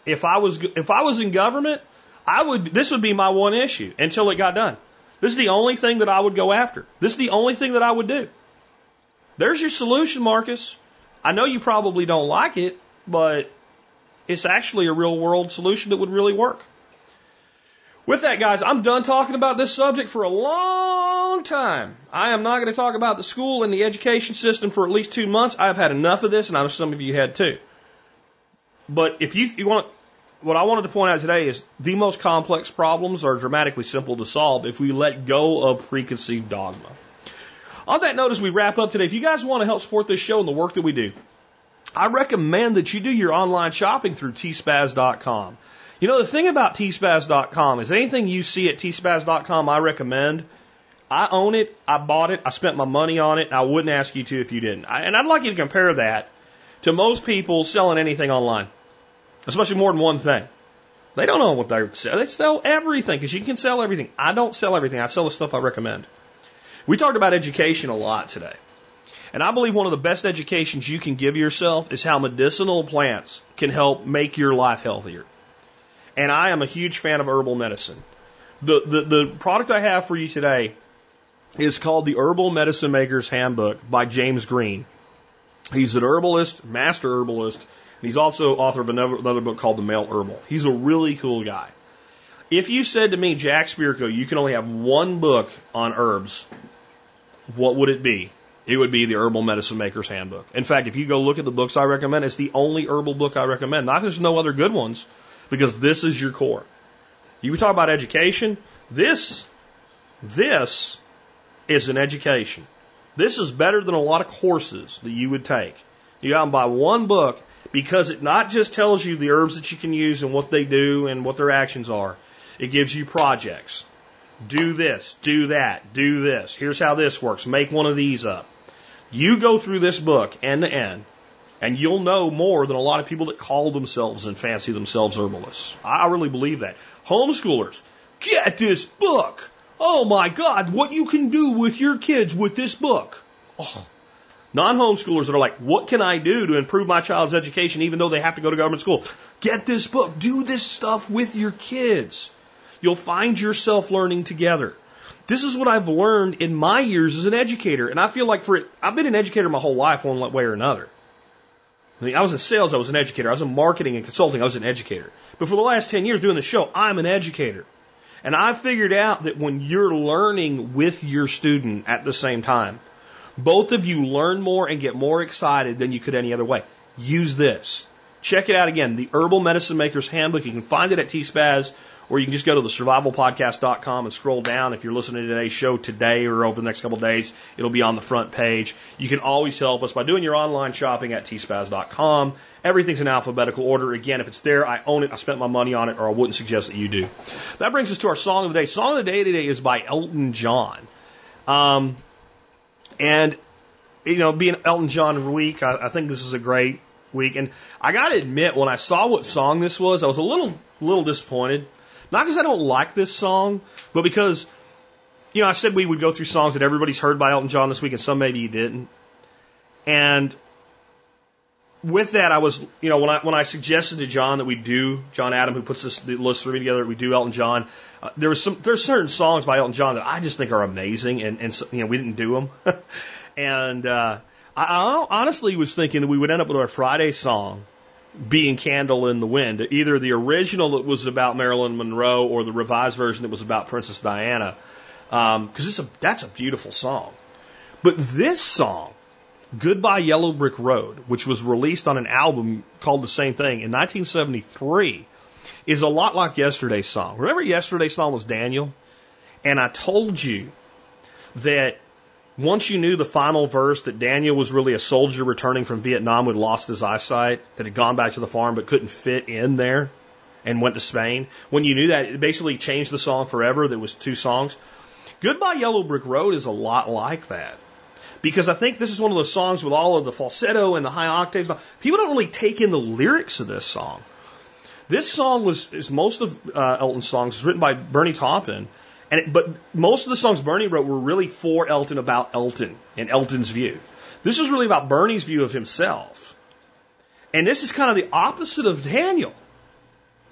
Speaker 1: If I was if I was in government, I would this would be my one issue until it got done. This is the only thing that I would go after. This is the only thing that I would do. There's your solution, Marcus. I know you probably don't like it, but it's actually a real world solution that would really work. With that, guys, I'm done talking about this subject for a long time. I am not going to talk about the school and the education system for at least two months. I've had enough of this, and I know some of you had too. But if you, you want, what I wanted to point out today is the most complex problems are dramatically simple to solve if we let go of preconceived dogma. On that note, as we wrap up today, if you guys want to help support this show and the work that we do, I recommend that you do your online shopping through tspaz.com. You know, the thing about tspaz.com is anything you see at tspaz.com, I recommend. I own it, I bought it, I spent my money on it, and I wouldn't ask you to if you didn't. I, and I'd like you to compare that to most people selling anything online, especially more than one thing. They don't know what they sell. They sell everything because you can sell everything. I don't sell everything. I sell the stuff I recommend. We talked about education a lot today. And I believe one of the best educations you can give yourself is how medicinal plants can help make your life healthier. And I am a huge fan of herbal medicine. The, the, the product I have for you today is called the Herbal Medicine Maker's Handbook by James Green. He's an herbalist, master herbalist, and he's also author of another, another book called The Male Herbal. He's a really cool guy. If you said to me, Jack Spirko, you can only have one book on herbs, what would it be? It would be the Herbal Medicine Maker's Handbook. In fact, if you go look at the books I recommend, it's the only herbal book I recommend. Not there's no other good ones, because this is your core. You talk about education. This, this is an education. This is better than a lot of courses that you would take. You got to buy one book because it not just tells you the herbs that you can use and what they do and what their actions are. It gives you projects. Do this, do that, do this. Here's how this works. Make one of these up. You go through this book end to end, and you'll know more than a lot of people that call themselves and fancy themselves herbalists. I really believe that. Homeschoolers, get this book. Oh my God, what you can do with your kids with this book. Oh. Non homeschoolers that are like, what can I do to improve my child's education even though they have to go to government school? Get this book. Do this stuff with your kids. You'll find yourself learning together. This is what I've learned in my years as an educator. And I feel like for it, I've been an educator my whole life one way or another. I, mean, I was in sales, I was an educator. I was in marketing and consulting, I was an educator. But for the last 10 years doing the show, I'm an educator. And I figured out that when you're learning with your student at the same time, both of you learn more and get more excited than you could any other way. Use this. Check it out again. The Herbal Medicine Maker's Handbook. You can find it at T-Spaz or you can just go to the survivalpodcast.com and scroll down. If you're listening to today's show today or over the next couple days, it'll be on the front page. You can always help us by doing your online shopping at tspaz.com. Everything's in alphabetical order. Again, if it's there, I own it. I spent my money on it, or I wouldn't suggest that you do. That brings us to our song of the day. Song of the day today is by Elton John. Um, and, you know, being Elton John week, I, I think this is a great week. And I got to admit, when I saw what song this was, I was a little, little disappointed. Not because I don't like this song, but because, you know, I said we would go through songs that everybody's heard by Elton John this week, and some maybe you didn't. And with that, I was, you know, when I when I suggested to John that we do John Adam, who puts this the list for me together, we do Elton John. Uh, there was some there's certain songs by Elton John that I just think are amazing, and and you know we didn't do them. [laughs] and uh, I, I honestly was thinking that we would end up with our Friday song being Candle in the Wind, either the original that was about Marilyn Monroe or the revised version that was about Princess Diana, because um, that's a beautiful song. But this song, Goodbye Yellow Brick Road, which was released on an album called the same thing in 1973, is a lot like yesterday's song. Remember yesterday's song was Daniel? And I told you that once you knew the final verse that Daniel was really a soldier returning from Vietnam who had lost his eyesight, that had gone back to the farm but couldn't fit in there and went to Spain, when you knew that, it basically changed the song forever. There was two songs. Goodbye Yellow Brick Road is a lot like that. Because I think this is one of those songs with all of the falsetto and the high octaves. People don't really take in the lyrics of this song. This song was, is most of uh, Elton's songs, was written by Bernie Taupin. And it, but most of the songs Bernie wrote were really for Elton about Elton and Elton's view. This was really about Bernie's view of himself. And this is kind of the opposite of Daniel.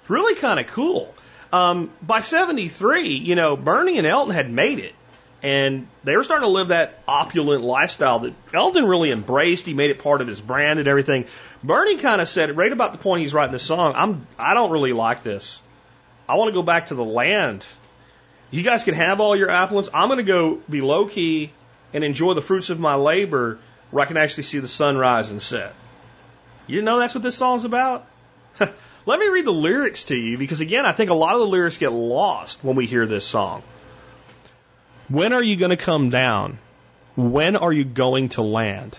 Speaker 1: It's really kind of cool. Um, by 73, you know, Bernie and Elton had made it. And they were starting to live that opulent lifestyle that Elton really embraced. He made it part of his brand and everything. Bernie kind of said, right about the point he's writing this song, I'm, I don't really like this. I want to go back to the land you guys can have all your affluence. I'm going to go be low key and enjoy the fruits of my labor where I can actually see the sun rise and set. You know that's what this song's about? [laughs] Let me read the lyrics to you because, again, I think a lot of the lyrics get lost when we hear this song. When are you going to come down? When are you going to land?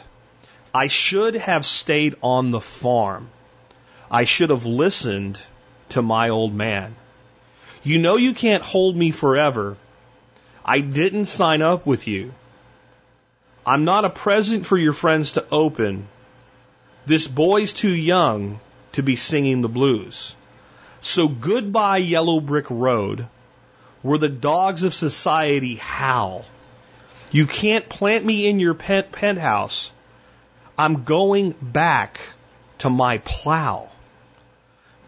Speaker 1: I should have stayed on the farm. I should have listened to my old man. You know you can't hold me forever. I didn't sign up with you. I'm not a present for your friends to open. This boy's too young to be singing the blues. So goodbye, Yellow Brick Road, where the dogs of society howl. You can't plant me in your pent- penthouse. I'm going back to my plow.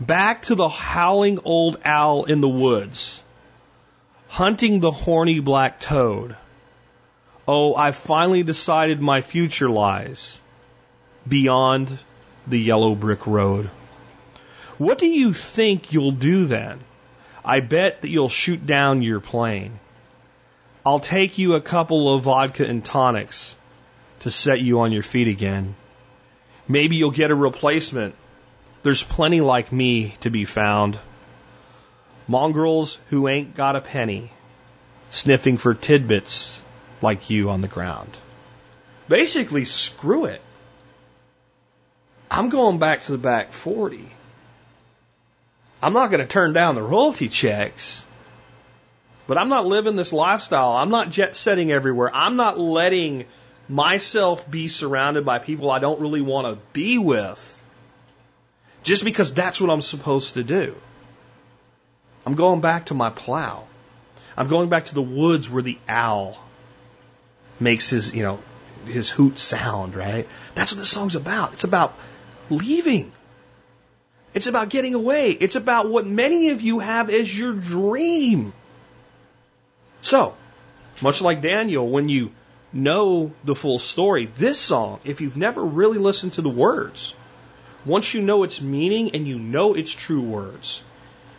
Speaker 1: Back to the howling old owl in the woods, hunting the horny black toad. Oh, I've finally decided my future lies beyond the yellow brick road. What do you think you'll do then? I bet that you'll shoot down your plane. I'll take you a couple of vodka and tonics to set you on your feet again. Maybe you'll get a replacement there's plenty like me to be found. Mongrels who ain't got a penny, sniffing for tidbits like you on the ground. Basically, screw it. I'm going back to the back 40. I'm not going to turn down the royalty checks, but I'm not living this lifestyle. I'm not jet setting everywhere. I'm not letting myself be surrounded by people I don't really want to be with just because that's what I'm supposed to do. I'm going back to my plow. I'm going back to the woods where the owl makes his, you know, his hoot sound, right? That's what this song's about. It's about leaving. It's about getting away. It's about what many of you have as your dream. So, much like Daniel, when you know the full story, this song, if you've never really listened to the words, once you know its meaning and you know its true words,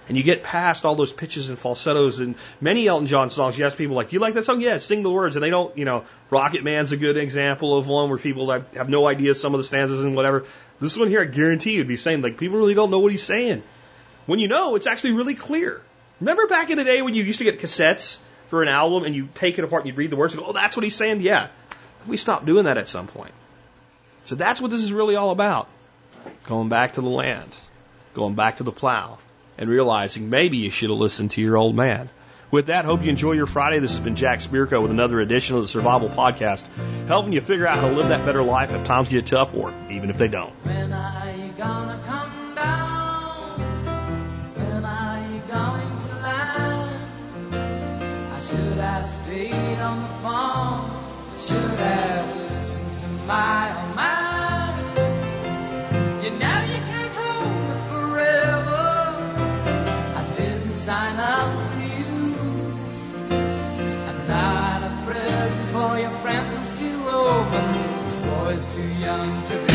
Speaker 1: And you get past all those pitches and falsettos and many Elton John songs. You ask people like, "Do you like that song?" Yeah, sing the words, and they don't. You know, Rocket Man's a good example of one where people have, have no idea some of the stanzas and whatever. This one here, I guarantee you'd be saying like people really don't know what he's saying. When you know, it's actually really clear. Remember back in the day when you used to get cassettes for an album and you take it apart and you'd read the words and go, "Oh, that's what he's saying." Yeah, we stopped doing that at some point. So that's what this is really all about. Going back to the land, going back to the plow, and realizing maybe you should have listened to your old man. With that, hope you enjoy your Friday. This has been Jack Spirko with another edition of the Survival Podcast, helping you figure out how to live that better life if times get tough or even if they don't.
Speaker 9: When are you gonna come down? When are you going to land? I should have stayed on the phone. I should have listened to my old man. You know you can't hold me forever. I didn't sign up with you. I'm not a present for your friends to open. This boy's too young to be